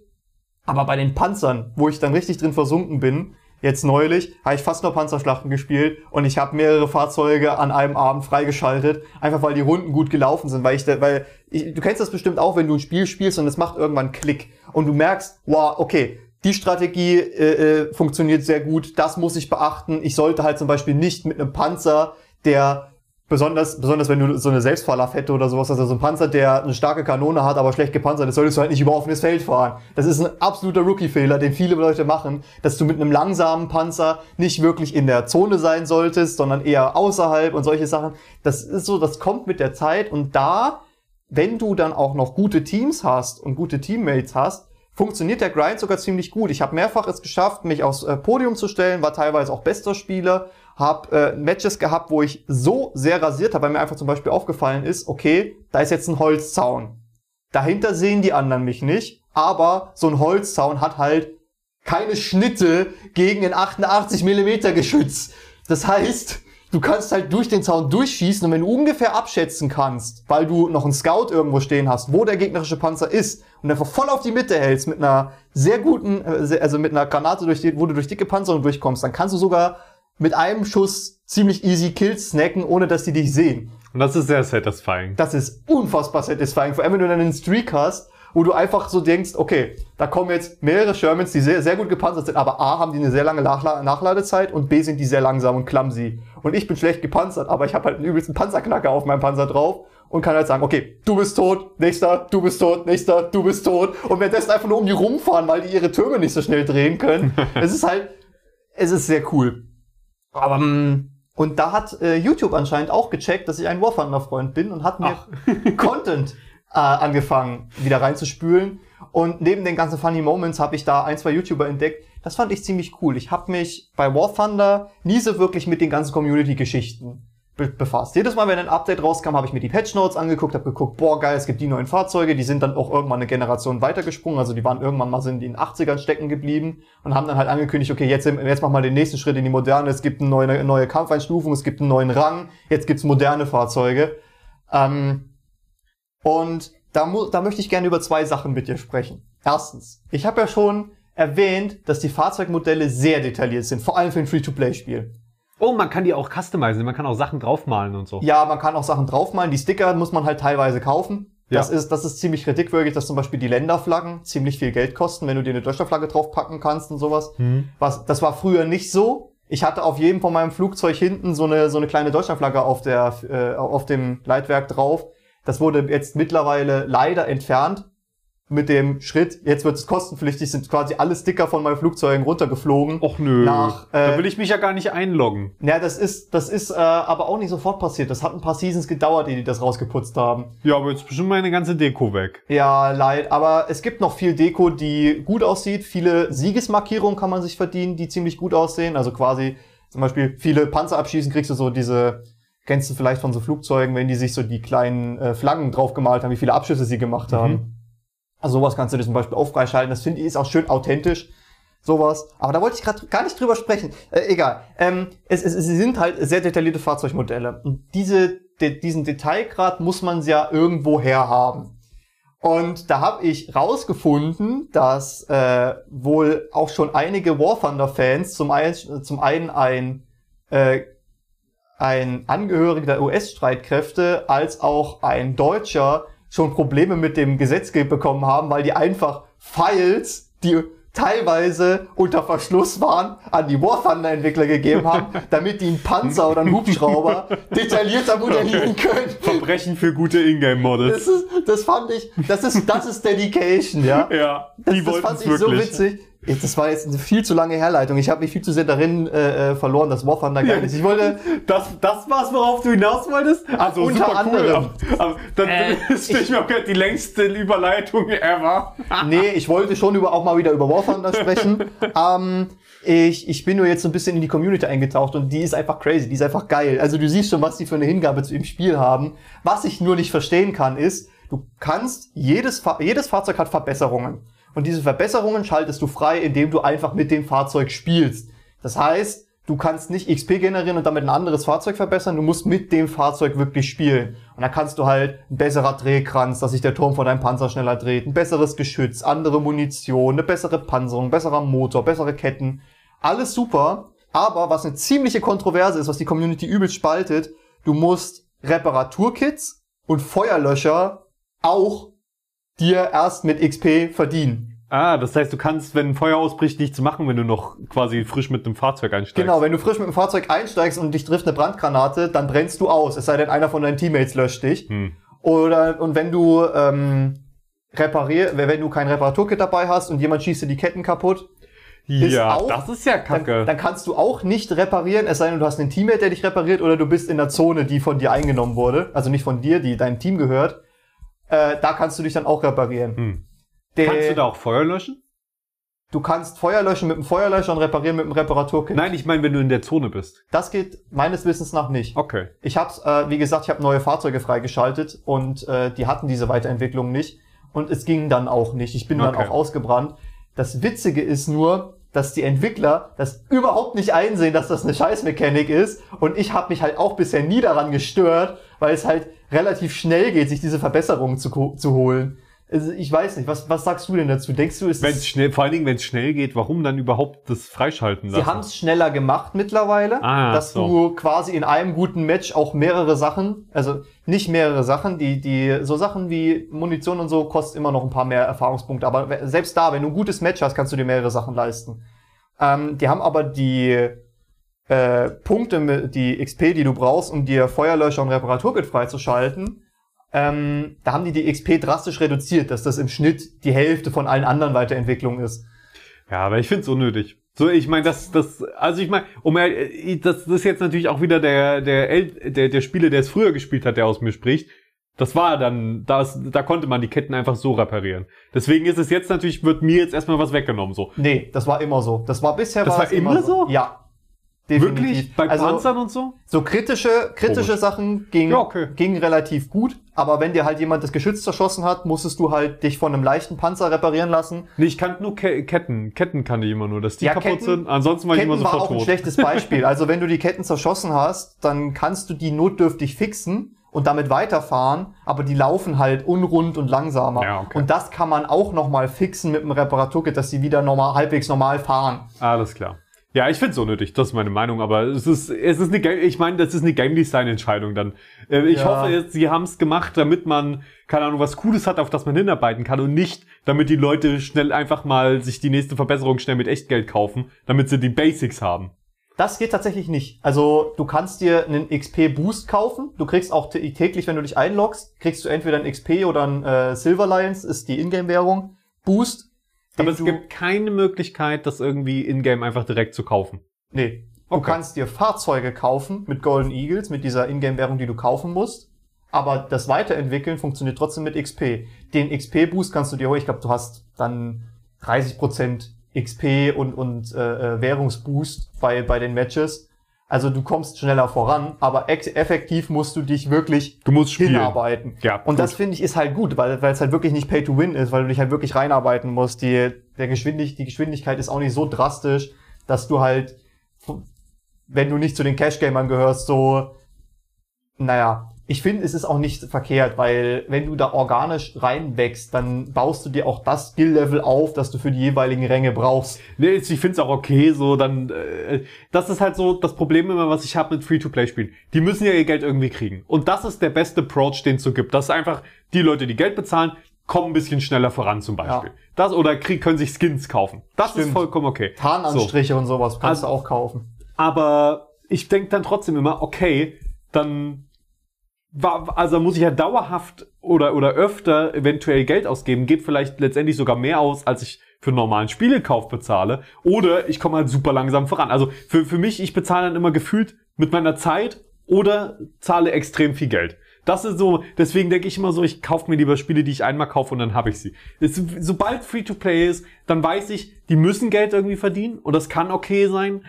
Aber bei den Panzern, wo ich dann richtig drin versunken bin, jetzt neulich, habe ich fast nur Panzerschlachten gespielt und ich habe mehrere Fahrzeuge an einem Abend freigeschaltet, einfach weil die Runden gut gelaufen sind, weil ich, da- weil ich, du kennst das bestimmt auch, wenn du ein Spiel spielst und es macht irgendwann Klick und du merkst, wow, okay, die Strategie äh, äh, funktioniert sehr gut, das muss ich beachten. Ich sollte halt zum Beispiel nicht mit einem Panzer, der besonders, besonders wenn du so eine Selbstfahrlafette oder sowas hast, also so ein Panzer, der eine starke Kanone hat, aber schlecht gepanzert ist, solltest du halt nicht über offenes Feld fahren. Das ist ein absoluter Rookie-Fehler, den viele Leute machen, dass du mit einem langsamen Panzer nicht wirklich in der Zone sein solltest, sondern eher außerhalb und solche Sachen. Das ist so, das kommt mit der Zeit und da, wenn du dann auch noch gute Teams hast und gute Teammates hast, funktioniert der Grind sogar ziemlich gut. Ich habe mehrfach es geschafft, mich aufs äh, Podium zu stellen, war teilweise auch bester Spieler, habe äh, Matches gehabt, wo ich so sehr rasiert habe, weil mir einfach zum Beispiel aufgefallen ist, okay, da ist jetzt ein Holzzaun. Dahinter sehen die anderen mich nicht, aber so ein Holzzaun hat halt keine Schnitte gegen ein 88 mm Geschütz. Das heißt, du kannst halt durch den Zaun durchschießen und wenn du ungefähr abschätzen kannst, weil du noch einen Scout irgendwo stehen hast, wo der gegnerische Panzer ist und einfach voll auf die Mitte hältst mit einer sehr guten, äh, also mit einer Granate, durch die, wo du durch dicke Panzerung durchkommst, dann kannst du sogar mit einem Schuss ziemlich easy Kills snacken, ohne dass die dich sehen. Und das ist sehr satisfying. Das ist unfassbar satisfying. Vor allem, wenn du dann einen Streak hast, wo du einfach so denkst, okay, da kommen jetzt mehrere Shermans, die sehr, sehr gut gepanzert sind, aber A, haben die eine sehr lange Nachla Nachladezeit und B, sind die sehr langsam und clumsy. Und ich bin schlecht gepanzert, aber ich habe halt einen übelsten Panzerknacker auf meinem Panzer drauf und kann halt sagen, okay, du bist tot, nächster, du bist tot, nächster, du bist tot. Und währenddessen einfach nur um die rumfahren, weil die ihre Türme nicht so schnell drehen können. (laughs) es ist halt, es ist sehr cool. Aber, mm, und da hat äh, YouTube anscheinend auch gecheckt, dass ich ein War Thunder Freund bin und hat mir (laughs) Content äh, angefangen, wieder reinzuspülen. Und neben den ganzen Funny Moments habe ich da ein, zwei YouTuber entdeckt. Das fand ich ziemlich cool. Ich habe mich bei War Thunder nie so wirklich mit den ganzen Community-Geschichten be befasst. Jedes Mal, wenn ein Update rauskam, habe ich mir die Patch Notes angeguckt, habe geguckt, boah geil, es gibt die neuen Fahrzeuge, die sind dann auch irgendwann eine Generation weitergesprungen, also die waren irgendwann mal sind in den 80ern stecken geblieben und haben dann halt angekündigt, okay, jetzt, jetzt mach mal den nächsten Schritt in die moderne, es gibt eine neue, neue Kampfeinstufung, es gibt einen neuen Rang, jetzt gibt's moderne Fahrzeuge. Ähm, und da, da möchte ich gerne über zwei Sachen mit dir sprechen. Erstens, ich habe ja schon erwähnt, dass die Fahrzeugmodelle sehr detailliert sind, vor allem für ein Free-to-Play-Spiel. Oh, man kann die auch customizen, man kann auch Sachen draufmalen und so. Ja, man kann auch Sachen draufmalen. Die Sticker muss man halt teilweise kaufen. Das, Ja. ist, das ist ziemlich kritikwürdig, dass zum Beispiel die Länderflaggen ziemlich viel Geld kosten, wenn du dir eine Deutschlandflagge draufpacken kannst und sowas. Hm. Was, das war früher nicht so. Ich hatte auf jedem von meinem Flugzeug hinten so eine, so eine kleine Deutschlandflagge auf, der, äh, auf dem Leitwerk drauf. Das wurde jetzt mittlerweile leider entfernt. Mit dem Schritt, jetzt wird es kostenpflichtig, sind quasi alle Sticker von meinen Flugzeugen runtergeflogen. Och nö. Nach, äh, da will ich mich ja gar nicht einloggen. Ja, das ist, das ist äh, aber auch nicht sofort passiert. Das hat ein paar Seasons gedauert, ehe die das rausgeputzt haben. Ja, aber jetzt ist bestimmt meine ganze Deko weg. Ja, leid. Aber es gibt noch viel Deko, die gut aussieht. Viele Siegesmarkierungen kann man sich verdienen, die ziemlich gut aussehen. Also quasi zum Beispiel viele Panzer abschießen, kriegst du so diese, kennst du vielleicht von so Flugzeugen, wenn die sich so die kleinen äh, Flaggen draufgemalt haben, wie viele Abschüsse sie gemacht haben. Also sowas kannst du dir zum Beispiel auch freischalten. Das finde ich ist auch schön authentisch. Sowas. Aber da wollte ich gerade gar nicht drüber sprechen. Äh, egal. Ähm, es, es, es sind halt sehr detaillierte Fahrzeugmodelle. Und diese, de, diesen Detailgrad muss man ja irgendwo herhaben. Und da habe ich rausgefunden, dass äh, wohl auch schon einige War Thunder Fans zum einen, zum einen ein äh, ein Angehöriger der US-Streitkräfte als auch ein Deutscher schon Probleme mit dem Gesetzgeber bekommen haben, weil die einfach Files, die teilweise unter Verschluss waren, an die War Thunder Entwickler gegeben haben, (laughs) damit die einen Panzer oder einen Hubschrauber (laughs) detaillierter modellieren können. Verbrechen für gute Ingame-Models. Das, ist, das fand ich, das ist, das ist Dedication, ja. Ja, Das, die das fand ich so wirklich. witzig. Das war jetzt eine viel zu lange Herleitung. Ich habe mich viel zu sehr darin äh, äh, verloren, dass War Thunder geil ist. Ich wollte, Das, das war's, worauf du hinaus wolltest? Also Unter super anderem. cool. Aber, aber dann Äh, (laughs) stelle ich mir auch gerade die längste Überleitung ever. (laughs) nee, ich wollte schon über, auch mal wieder über War Thunder sprechen. ähm, ich, ich bin nur jetzt so ein bisschen in die Community eingetaucht und die ist einfach crazy, die ist einfach geil. Also du siehst schon, was die für eine Hingabe zu dem Spiel haben. Was ich nur nicht verstehen kann, ist, du kannst, jedes, Fa jedes Fahrzeug hat Verbesserungen. Und diese Verbesserungen schaltest du frei, indem du einfach mit dem Fahrzeug spielst. Das heißt, du kannst nicht XP generieren und damit ein anderes Fahrzeug verbessern, du musst mit dem Fahrzeug wirklich spielen. Und dann kannst du halt ein besserer Drehkranz, dass sich der Turm von deinem Panzer schneller dreht, ein besseres Geschütz, andere Munition, eine bessere Panzerung, besserer Motor, bessere Ketten. Alles super, aber was eine ziemliche Kontroverse ist, was die Community übelst spaltet, du musst Reparaturkits und Feuerlöscher auch dir erst mit XP verdienen. Ah, das heißt, du kannst, wenn ein Feuer ausbricht, nichts machen, wenn du noch quasi frisch mit dem Fahrzeug einsteigst. Genau, wenn du frisch mit dem Fahrzeug einsteigst und dich trifft eine Brandgranate, dann brennst du aus, es sei denn, einer von deinen Teammates löscht dich. Hm. Oder und wenn du ähm, reparier, wenn du kein Reparaturkit dabei hast und jemand schießt dir die Ketten kaputt, Ja, auch- das ist ja dann, kacke. dann kannst du auch nicht reparieren, es sei denn, du hast einen Teammate, der dich repariert, oder du bist in der Zone, die von dir eingenommen wurde, also nicht von dir, die deinem Team gehört. Äh, da kannst du dich dann auch reparieren. Hm. Der- Kannst du da auch Feuer löschen? du kannst Feuer löschen mit dem Feuerlöscher und reparieren mit dem Reparaturkit. Nein, ich meine, wenn du in der Zone bist. Das geht meines Wissens nach nicht. Okay. Ich hab's, äh, wie gesagt, ich habe neue Fahrzeuge freigeschaltet und äh, die hatten diese Weiterentwicklung nicht. Und es ging dann auch nicht. Ich bin dann Okay. auch ausgebrannt. Das Witzige ist nur, dass die Entwickler das überhaupt nicht einsehen, dass das eine Scheißmechanik ist. Und ich habe mich halt auch bisher nie daran gestört, weil es halt relativ schnell geht, sich diese Verbesserungen zu, zu holen. Also ich weiß nicht, was, was sagst du denn dazu? Denkst du, ist, schnell, vor allen Dingen, wenn es schnell geht, warum dann überhaupt das freischalten lassen? sie haben es schneller gemacht mittlerweile, Ah, dass so. du quasi in einem guten Match auch mehrere Sachen, also nicht mehrere Sachen, die, die, so Sachen wie Munition und so kostet immer noch ein paar mehr Erfahrungspunkte, aber selbst da, wenn du ein gutes Match hast, kannst du dir mehrere Sachen leisten. Ähm, die haben aber die äh, Punkte, mit- die XP, die du brauchst, um dir Feuerlöscher und Reparaturkit freizuschalten, ähm, da haben die die XP drastisch reduziert, dass das im Schnitt die Hälfte von allen anderen Weiterentwicklungen ist. Ja, aber ich find's unnötig. So, ich meine, das, das, also ich meine, um, äh, das, das ist jetzt natürlich auch wieder der, der, El der, der Spieler, der es früher gespielt hat, der aus mir spricht. Das war dann, das, da konnte man die Ketten einfach so reparieren. Deswegen ist es jetzt natürlich, wird mir jetzt erstmal was weggenommen, so. Nee, das war immer so. Das war bisher Das war war es immer so? Ja. Definitiv. Wirklich? Bei also, Panzern und so? So kritische, kritische Komisch. Sachen gingen, Ja, okay. gingen relativ gut, aber wenn dir halt jemand das Geschütz zerschossen hat, musstest du halt dich von einem leichten Panzer reparieren lassen. Nee, ich kannte nur Ke Ketten. Ketten kannte ich immer nur, dass die Ja, kaputt Ketten- sind. Ansonsten war ich immer Ketten war sofort auch ein tot. schlechtes (laughs) Beispiel. Also wenn du die Ketten zerschossen hast, dann kannst du die notdürftig fixen und damit weiterfahren, aber die laufen halt unrund und langsamer. Ja, okay. Und das kann man auch nochmal fixen mit einem Reparaturkit, dass sie wieder normal, halbwegs normal fahren. Alles klar. Ja, ich find's unnötig, das ist meine Meinung, aber es ist, es ist eine, ich meine, das ist eine Game Design Entscheidung dann. Äh, Ich Ja. hoffe jetzt, sie haben's gemacht, damit man, keine Ahnung, was Cooles hat, auf das man hinarbeiten kann und nicht, damit die Leute schnell einfach mal sich die nächste Verbesserung schnell mit Echtgeld kaufen, damit sie die Basics haben. Das geht tatsächlich nicht. Also du kannst dir einen XP-Boost kaufen. Du kriegst auch tä- täglich, wenn du dich einloggst, kriegst du entweder ein XP oder ein äh, Silver Lions, ist die Ingame-Währung, Boost. Aber es gibt keine Möglichkeit, das irgendwie in-game einfach direkt zu kaufen. Nee. Du Okay. kannst dir Fahrzeuge kaufen mit Golden Eagles, mit dieser Ingame-Währung, die du kaufen musst. Aber das Weiterentwickeln funktioniert trotzdem mit XP. Den XP-Boost kannst du dir holen. Ich glaube, du hast dann 30% XP und, und äh, äh, Währungsboost bei, bei den Matches. Also du kommst schneller voran, aber effektiv musst du dich wirklich Du musst spielen. hinarbeiten. Ja, Und gut. das finde ich ist halt gut, weil weil es halt wirklich nicht Pay to Win ist, weil du dich halt wirklich reinarbeiten musst. Die, der Geschwindig, die Geschwindigkeit ist auch nicht so drastisch, dass du halt, wenn du nicht zu den Cash-Gamern gehörst, so, naja, ich finde, es ist auch nicht verkehrt, weil wenn du da organisch reinwächst, dann baust du dir auch das Skill-Level auf, das du für die jeweiligen Ränge brauchst. Nee, ich finde es auch okay, so dann. Äh, das ist halt so das Problem immer, was ich habe mit Free-to-Play-Spielen. Die müssen ja ihr Geld irgendwie kriegen. Und das ist der beste Approach, den es so gibt. Das ist einfach, die Leute, die Geld bezahlen, kommen ein bisschen schneller voran zum Beispiel. Ja. Das oder krieg, können sich Skins kaufen. Das ist Stimmt. vollkommen okay. Tarnanstriche und sowas kannst Also- du auch kaufen. Aber ich denke dann trotzdem immer, okay, dann war, also muss ich ja dauerhaft oder, oder öfter eventuell Geld ausgeben, geht vielleicht letztendlich sogar mehr aus, als ich für einen normalen Spielekauf bezahle. Oder ich komme halt super langsam voran. Also für, für mich, ich bezahle dann immer gefühlt mit meiner Zeit oder zahle extrem viel Geld. Das ist so, deswegen denke ich immer so, ich kaufe mir lieber Spiele, die ich einmal kaufe und dann habe ich sie. Es, sobald Free-to-Play ist, dann weiß ich, die müssen Geld irgendwie verdienen und das kann okay sein.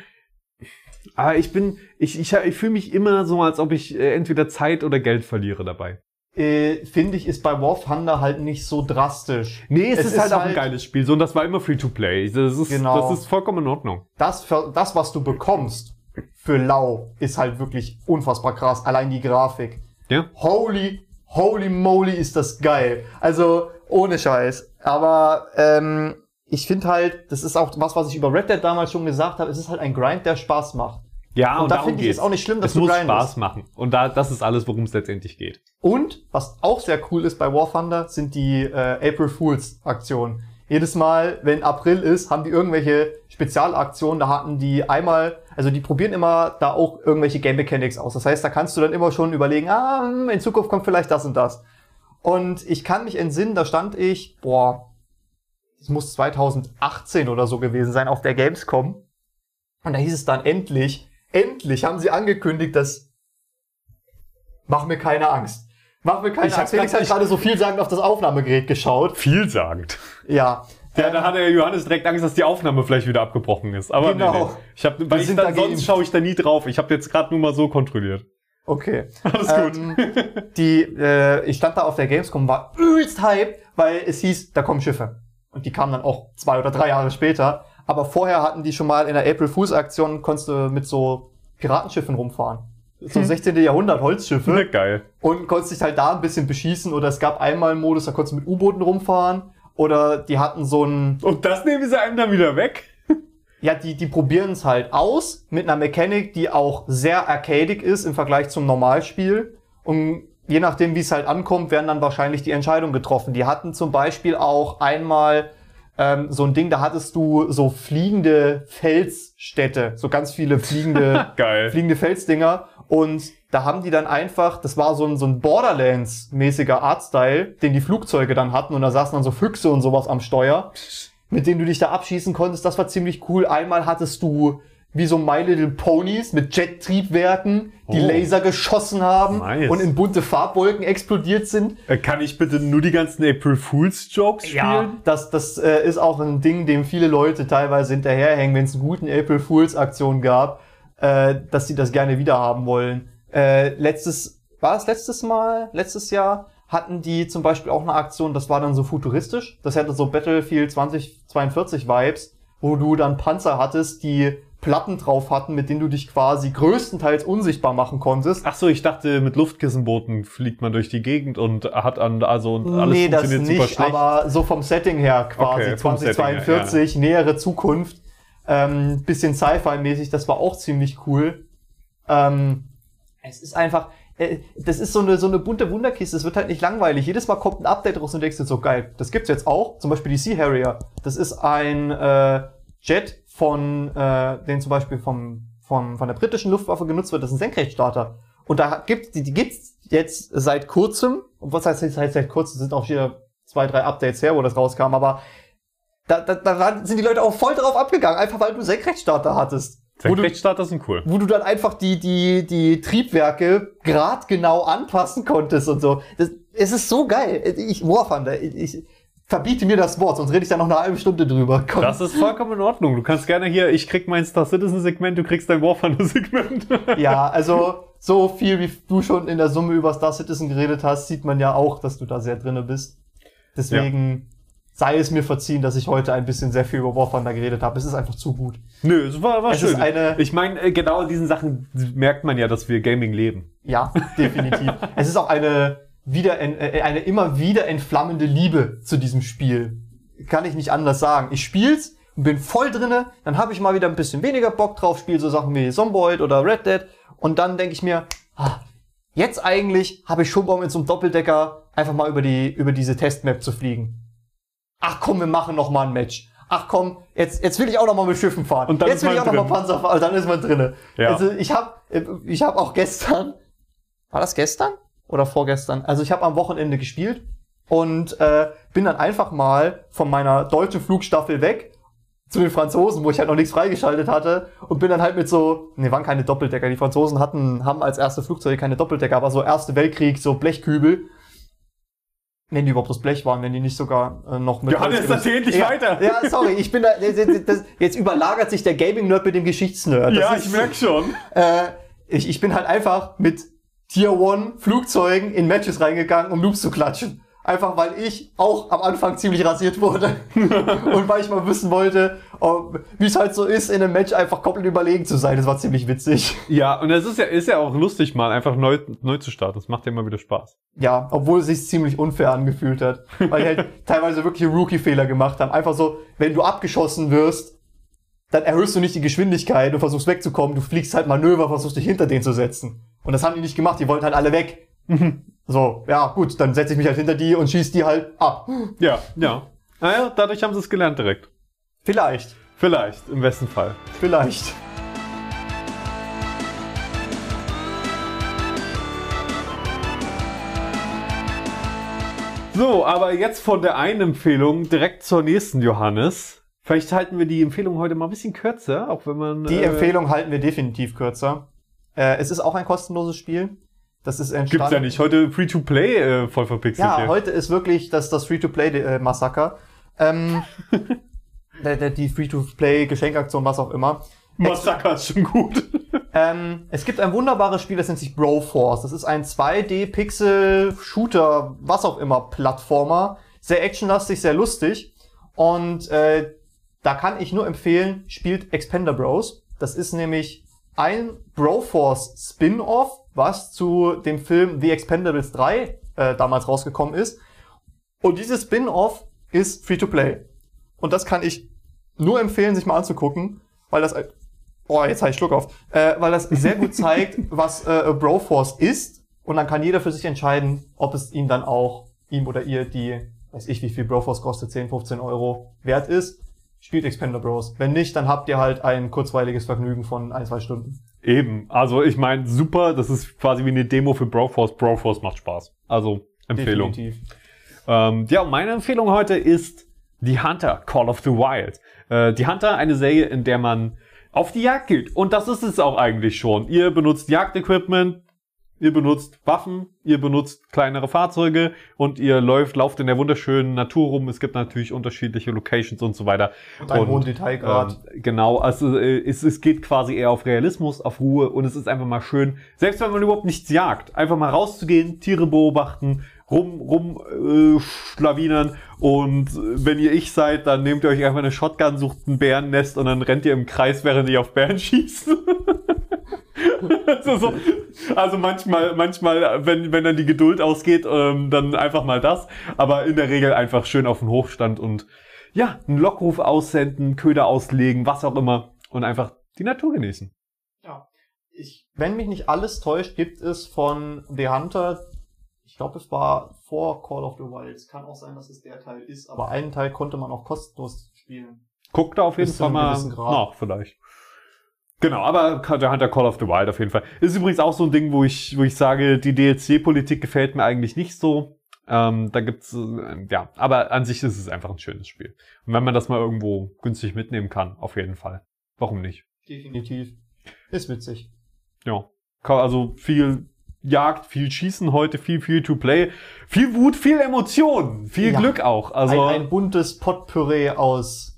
Aber ich bin, ich, ich, ich fühle mich immer so, als ob ich äh, entweder Zeit oder Geld verliere dabei. Äh, Finde ich, ist bei War Thunder halt nicht so drastisch. Nee, es, Es ist, ist halt auch ein halt- geiles Spiel. So, und das war immer Free-to-Play. Das ist, Genau. das ist vollkommen in Ordnung. Das, das, was du bekommst für Lau, ist halt wirklich unfassbar krass. Allein die Grafik. Ja? Holy, holy moly, ist das geil. Also, ohne Scheiß. Aber ähm, ich finde halt, das ist auch was, was ich über Red Dead damals schon gesagt habe, es ist halt ein Grind, der Spaß macht. Ja, Und da darum finde ich es auch nicht schlimm, dass es du muss grindest. Spaß machen. Und da, das ist alles, worum es letztendlich geht. Und, was auch sehr cool ist bei War Thunder, sind die äh, April Fools Aktionen. Jedes Mal, wenn April ist, haben die irgendwelche Spezialaktionen. Da hatten die einmal, also die probieren immer da auch irgendwelche Game Mechanics aus. Das heißt, da kannst du dann immer schon überlegen, ah, hm, in Zukunft kommt vielleicht das und das. Und ich kann mich entsinnen, da stand ich, boah, es muss 2018 oder so gewesen sein, auf der Gamescom. Und da hieß es dann endlich, endlich haben sie angekündigt, dass mach mir keine Angst. Mach mir keine Ich Angst. Felix hat gerade so vielsagend auf das Aufnahmegerät geschaut. Vielsagend. Ja. Ja, da hat der Johannes direkt Angst, dass die Aufnahme vielleicht wieder abgebrochen ist. Aber Genau. nee, nee. Ich hab, weil ich dann, sonst schaue ich da nie drauf. Ich habe jetzt gerade nur mal so kontrolliert. Okay. (laughs) Alles gut. Ähm, die, äh, ich stand da auf der Gamescom, war übelst hype, weil es hieß, da kommen Schiffe. Und die kamen dann auch zwei oder drei Jahre später. Aber vorher hatten die schon mal in der April Fools Aktion, konntest du mit so Piratenschiffen rumfahren. So Hm. 16. Jahrhundert Holzschiffe. Ne, (laughs) geil. und konntest dich halt da ein bisschen beschießen oder es gab einmal einen Modus, da konntest du mit U-Booten rumfahren oder die hatten so ein, Und das nehmen sie einem dann wieder weg? (laughs) ja, die, die probieren es halt aus mit einer Mechanik, die auch sehr arcadig ist im Vergleich zum Normalspiel und je nachdem, wie es halt ankommt, werden dann wahrscheinlich die Entscheidungen getroffen. Die hatten zum Beispiel auch einmal ähm, so ein Ding, da hattest du so fliegende Felsstädte, so ganz viele fliegende (laughs) fliegende Felsdinger. Und da haben die dann einfach, das war so ein, so ein Borderlands-mäßiger Artstyle, den die Flugzeuge dann hatten. Und da saßen dann so Füchse und sowas am Steuer, mit denen du dich da abschießen konntest. Das war ziemlich cool. Einmal hattest du wie so My Little Ponies mit Jet-Triebwerken, die Oh. Laser geschossen haben Nice. und in bunte Farbwolken explodiert sind. Äh, Kann ich bitte nur die ganzen April Fools Jokes spielen? Ja, das, das äh, ist auch ein Ding, dem viele Leute teilweise hinterherhängen, wenn es einen guten April Fools Aktion gab, äh, dass sie das gerne wieder haben wollen. Äh, letztes, war es letztes Mal, letztes Jahr, hatten die zum Beispiel auch eine Aktion, das war dann so futuristisch. Das hätte so Battlefield 2042 Vibes, wo du dann Panzer hattest, die Platten drauf hatten, mit denen du dich quasi größtenteils unsichtbar machen konntest. Ach so, ich dachte, mit Luftkissenbooten fliegt man durch die Gegend und hat an, also und alles nee, das funktioniert super nicht, schlecht. aber so vom Setting her quasi Okay, vom Setting her, 2042, nähere Zukunft, ähm, bisschen Sci-Fi-mäßig, das war auch ziemlich cool. Ähm, es ist einfach, äh, das ist so eine, so eine bunte Wunderkiste, es wird halt nicht langweilig. Jedes Mal kommt ein Update raus und denkst dir so, geil, das gibt's jetzt auch. Zum Beispiel die Sea Harrier. Das ist ein äh, Jet von, äh, den zum Beispiel vom, vom, von der britischen Luftwaffe genutzt wird, das ist ein Senkrechtstarter. Und da gibt's, die, die gibt's jetzt seit kurzem, und was heißt jetzt seit, seit kurzem, sind auch wieder zwei, drei Updates her, wo das rauskam, aber da, da, da sind die Leute auch voll drauf abgegangen, einfach weil du einen Senkrechtstarter hattest. Senkrechtstarter sind cool. wo du dann einfach die, die, die Triebwerke gradgenau anpassen konntest und so. Das, es ist so geil. Ich, War Thunder, ich, ich verbiete mir das Wort, sonst rede ich da noch eine halbe Stunde drüber. Komm. Das ist vollkommen in Ordnung. Du kannst gerne hier, ich krieg mein Star Citizen Segment, du kriegst dein War Thunder (laughs) Segment. Ja, also so viel, wie du schon in der Summe über Star Citizen geredet hast, sieht man ja auch, dass du da sehr drinne bist. Deswegen sei es mir verziehen, dass ich heute ein bisschen sehr viel über War Thunder geredet habe. Es ist einfach zu gut. Nö, es war, war Es schön. ist eine- ich meine, äh, genau in diesen Sachen merkt man ja, dass wir Gaming leben. Ja, definitiv. (laughs) es ist auch eine wieder äh, eine immer wieder entflammende Liebe zu diesem Spiel. Kann ich nicht anders sagen. Ich spiel's und bin voll drinne, dann habe ich mal wieder ein bisschen weniger Bock drauf, spiele so Sachen wie Zomboid oder Red Dead und dann denke ich mir, ah, jetzt eigentlich habe ich schon Bock mit so einem Doppeldecker einfach mal über die über diese Testmap zu fliegen. Ach komm, wir machen noch mal ein Match. Ach komm, jetzt, jetzt will ich auch noch mal mit Schiffen fahren. Und dann jetzt ist will man ich auch noch mal drin. Panzer fahren, dann ist man drinne. Ja. Also ich habe ich hab auch gestern, war das gestern oder vorgestern? Also ich habe am Wochenende gespielt und äh, bin dann einfach mal von meiner deutschen Flugstaffel weg zu den Franzosen, wo ich halt noch nichts freigeschaltet hatte und bin dann halt mit so, ne, waren keine Doppeldecker. Die Franzosen hatten, haben als erste Flugzeuge keine Doppeldecker, aber so Erste Weltkrieg, so Blechkübel. Wenn die überhaupt das Blech waren, wenn die nicht sogar äh, noch mit. Johannes, erzähl endlich ja, weiter. Ja, sorry, ich bin da. Das, das, jetzt überlagert sich der Gaming-Nerd mit dem Geschichtsnerd. Das ja, ist- ich merk schon. äh, ich, ich bin halt einfach mit Tier 1 Flugzeugen in Matches reingegangen, um Noobs zu klatschen. Einfach weil ich auch am Anfang ziemlich rasiert wurde. (laughs) und weil ich mal wissen wollte, wie es halt so ist, in einem Match einfach komplett überlegen zu sein. Das war ziemlich witzig. Ja, und es ist ja, ist ja auch lustig, mal einfach neu, neu zu starten. Das macht ja immer wieder Spaß. Ja, obwohl es sich ziemlich unfair angefühlt hat. Weil die halt (laughs) teilweise wirklich Rookie-Fehler gemacht haben. Einfach so, wenn du abgeschossen wirst, dann erhöhst du nicht die Geschwindigkeit und versuchst wegzukommen. Du fliegst halt Manöver, versuchst dich hinter denen zu setzen. Und das haben die nicht gemacht. Die wollten halt alle weg. (laughs) So, ja, gut, dann setze ich mich halt hinter die und schieß die halt ab. Ja, ja. Naja, dadurch haben sie es gelernt direkt. Vielleicht, Vielleicht, im besten Fall. vielleicht. So, aber jetzt von der einen Empfehlung direkt zur nächsten, Johannes. Vielleicht halten wir die Empfehlung heute mal ein bisschen kürzer, auch wenn man. Die äh, Empfehlung halten wir definitiv kürzer. Äh, es ist auch ein kostenloses Spiel. Das ist entstanden. Gibt's ja nicht. Heute Free-to-Play äh, voll verpixelt Ja, hier. heute ist wirklich das, das Free-to-Play-Massaker. Ähm, (laughs) der, der, die Free-to-Play-Geschenkaktion, was auch immer. Massaker ist schon gut. (laughs) Ähm, es gibt ein wunderbares Spiel, das nennt sich Broforce. Das ist ein 2D-Pixel-Shooter, was auch immer, Plattformer. Sehr actionlastig, sehr lustig. Und äh, da kann ich nur empfehlen, spielt Expender Bros. Das ist nämlich ein Broforce Spin-off, was zu dem Film The Expendables 3 äh, damals rausgekommen ist. Und dieses Spin-off ist Free-to-Play. Und das kann ich nur empfehlen, sich mal anzugucken, weil das ein- Oh, jetzt habe ich Schluck auf. Äh, weil das sehr gut (laughs) zeigt, was äh, Broforce ist. Und dann kann jeder für sich entscheiden, ob es ihm dann auch, ihm oder ihr, die, weiß ich, wie viel Broforce kostet, 10, 15 Euro wert ist. Spielt Expander Bros. Wenn nicht, dann habt ihr halt ein kurzweiliges Vergnügen von ein, zwei Stunden. Eben. Also ich meine, super. Das ist quasi wie eine Demo für Broforce. Broforce macht Spaß. Also Empfehlung. Definitiv. Ähm, ja, und meine Empfehlung heute ist die Hunter, Call of the Wild. Äh, die Hunter, eine Serie, in der man auf die Jagd geht. Und das ist es auch eigentlich schon. Ihr benutzt Jagdequipment, ihr benutzt Waffen, ihr benutzt kleinere Fahrzeuge und ihr läuft, lauft in der wunderschönen Natur rum. Es gibt natürlich unterschiedliche Locations und so weiter. Und einen hohen Detailgrad. Ähm, genau, also äh, es, es geht quasi eher auf Realismus, auf Ruhe und es ist einfach mal schön, selbst wenn man überhaupt nichts jagt, einfach mal rauszugehen, Tiere beobachten, rum, rum äh, schlawinern und äh, wenn ihr ich seid, dann nehmt ihr euch einfach eine Shotgun, sucht ein Bärennest und dann rennt ihr im Kreis, während ihr auf Bären (laughs) schießt. (laughs) also, so, also manchmal, manchmal, wenn, wenn dann die Geduld ausgeht, ähm, dann einfach mal das, aber in der Regel einfach schön auf den Hochstand und ja, einen Lockruf aussenden, Köder auslegen, was auch immer und einfach die Natur genießen. Ja. Ich, wenn mich nicht alles täuscht, gibt es von The Hunter, ich glaube, es war vor Call of the Wild. Es kann auch sein, dass es der Teil ist, aber einen Teil konnte man auch kostenlos spielen. Guckt da auf jeden Fall mal nach, vielleicht. Genau, aber der Hunter Call of the Wild auf jeden Fall. Ist übrigens auch so ein Ding, wo ich, wo ich sage, die DLC-Politik gefällt mir eigentlich nicht so. Ähm, da gibt's, äh, ja, aber an sich ist es einfach ein schönes Spiel. Und wenn man das mal irgendwo günstig mitnehmen kann, auf jeden Fall. Warum nicht? Definitiv. Ist witzig. Ja. Also viel Jagd, viel Schießen heute, viel Free-to-Play, viel Wut, viel Emotion, viel Ja. Glück auch. Also, ein, ein buntes Potpourri aus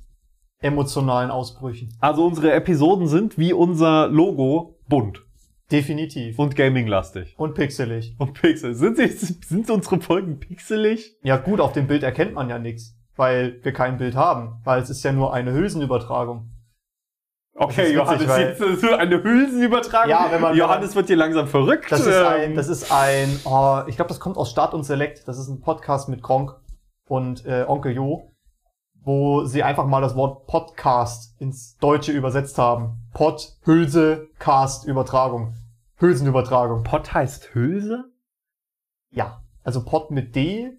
emotionalen Ausbrüchen. also unsere Episoden sind wie unser Logo bunt Definitiv. und gaming-lastig. Und pixelig. Und Pixel. Sind, sie, sind unsere Folgen pixelig? Ja gut, auf dem Bild erkennt man ja nichts, weil wir kein Bild haben, weil es ist ja nur eine Hülsenübertragung. Okay, ist witzig, Johannes, weil- jetzt ist eine Hülsenübertragung. Ja, wenn man- Johannes wird hier langsam verrückt. Das ist Ähm, ein, das ist ein, oh, ich glaube, das kommt aus Start und Select. Das ist ein Podcast mit Gronk und äh, Onkel Jo, wo sie einfach mal das Wort Podcast ins Deutsche übersetzt haben. Pod, Hülse, Cast, Übertragung. Hülsenübertragung. Pott heißt Hülse? Ja. Also Pod mit D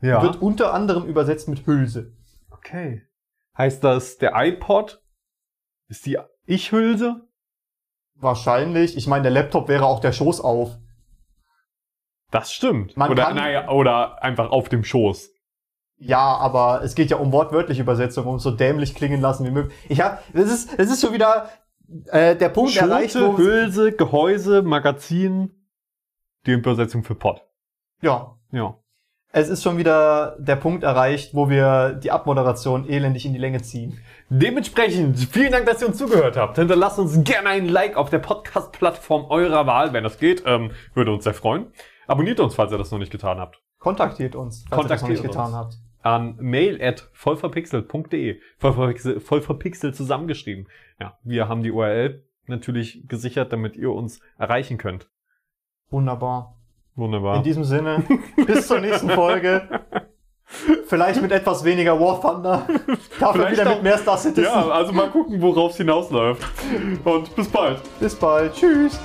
Ja. wird unter anderem übersetzt mit Hülse. okay. Heißt das der iPod? Ist die Ich-Hülse? Wahrscheinlich. Ich meine, der Laptop wäre auch der Schoß auf. Das stimmt. Man oder, kann- naja, oder einfach auf dem Schoß. Ja, aber es geht ja um wortwörtliche Übersetzung, um so dämlich klingen lassen wie möglich. Ich hab, das ist, das ist schon wieder äh, der Punkt erreicht, Schote, wo Hülse, Gehäuse, Magazin. Die Übersetzung für Pott. ja, Ja. es ist schon wieder der Punkt erreicht, wo wir die Abmoderation elendig in die Länge ziehen. Dementsprechend, vielen Dank, dass ihr uns zugehört habt. Hinterlasst uns gerne ein Like auf der Podcast-Plattform eurer Wahl, wenn das geht. Ähm, würde uns sehr freuen. Abonniert uns, falls ihr das noch nicht getan habt. Kontaktiert uns, falls ihr das noch nicht Kontaktiert getan uns. habt. An mail at vollverpixelt.de. Vollverpixelt, vollverpixelt zusammengeschrieben. Ja, wir haben die URL natürlich gesichert, damit ihr uns erreichen könnt. Wunderbar. Wunderbar. In diesem Sinne, bis zur nächsten Folge. Vielleicht mit etwas weniger War Thunder. Dafür Vielleicht wieder auch- mit mehr Star Citizen. ja, also mal gucken, worauf es hinausläuft. Und bis bald. Bis bald. Tschüss.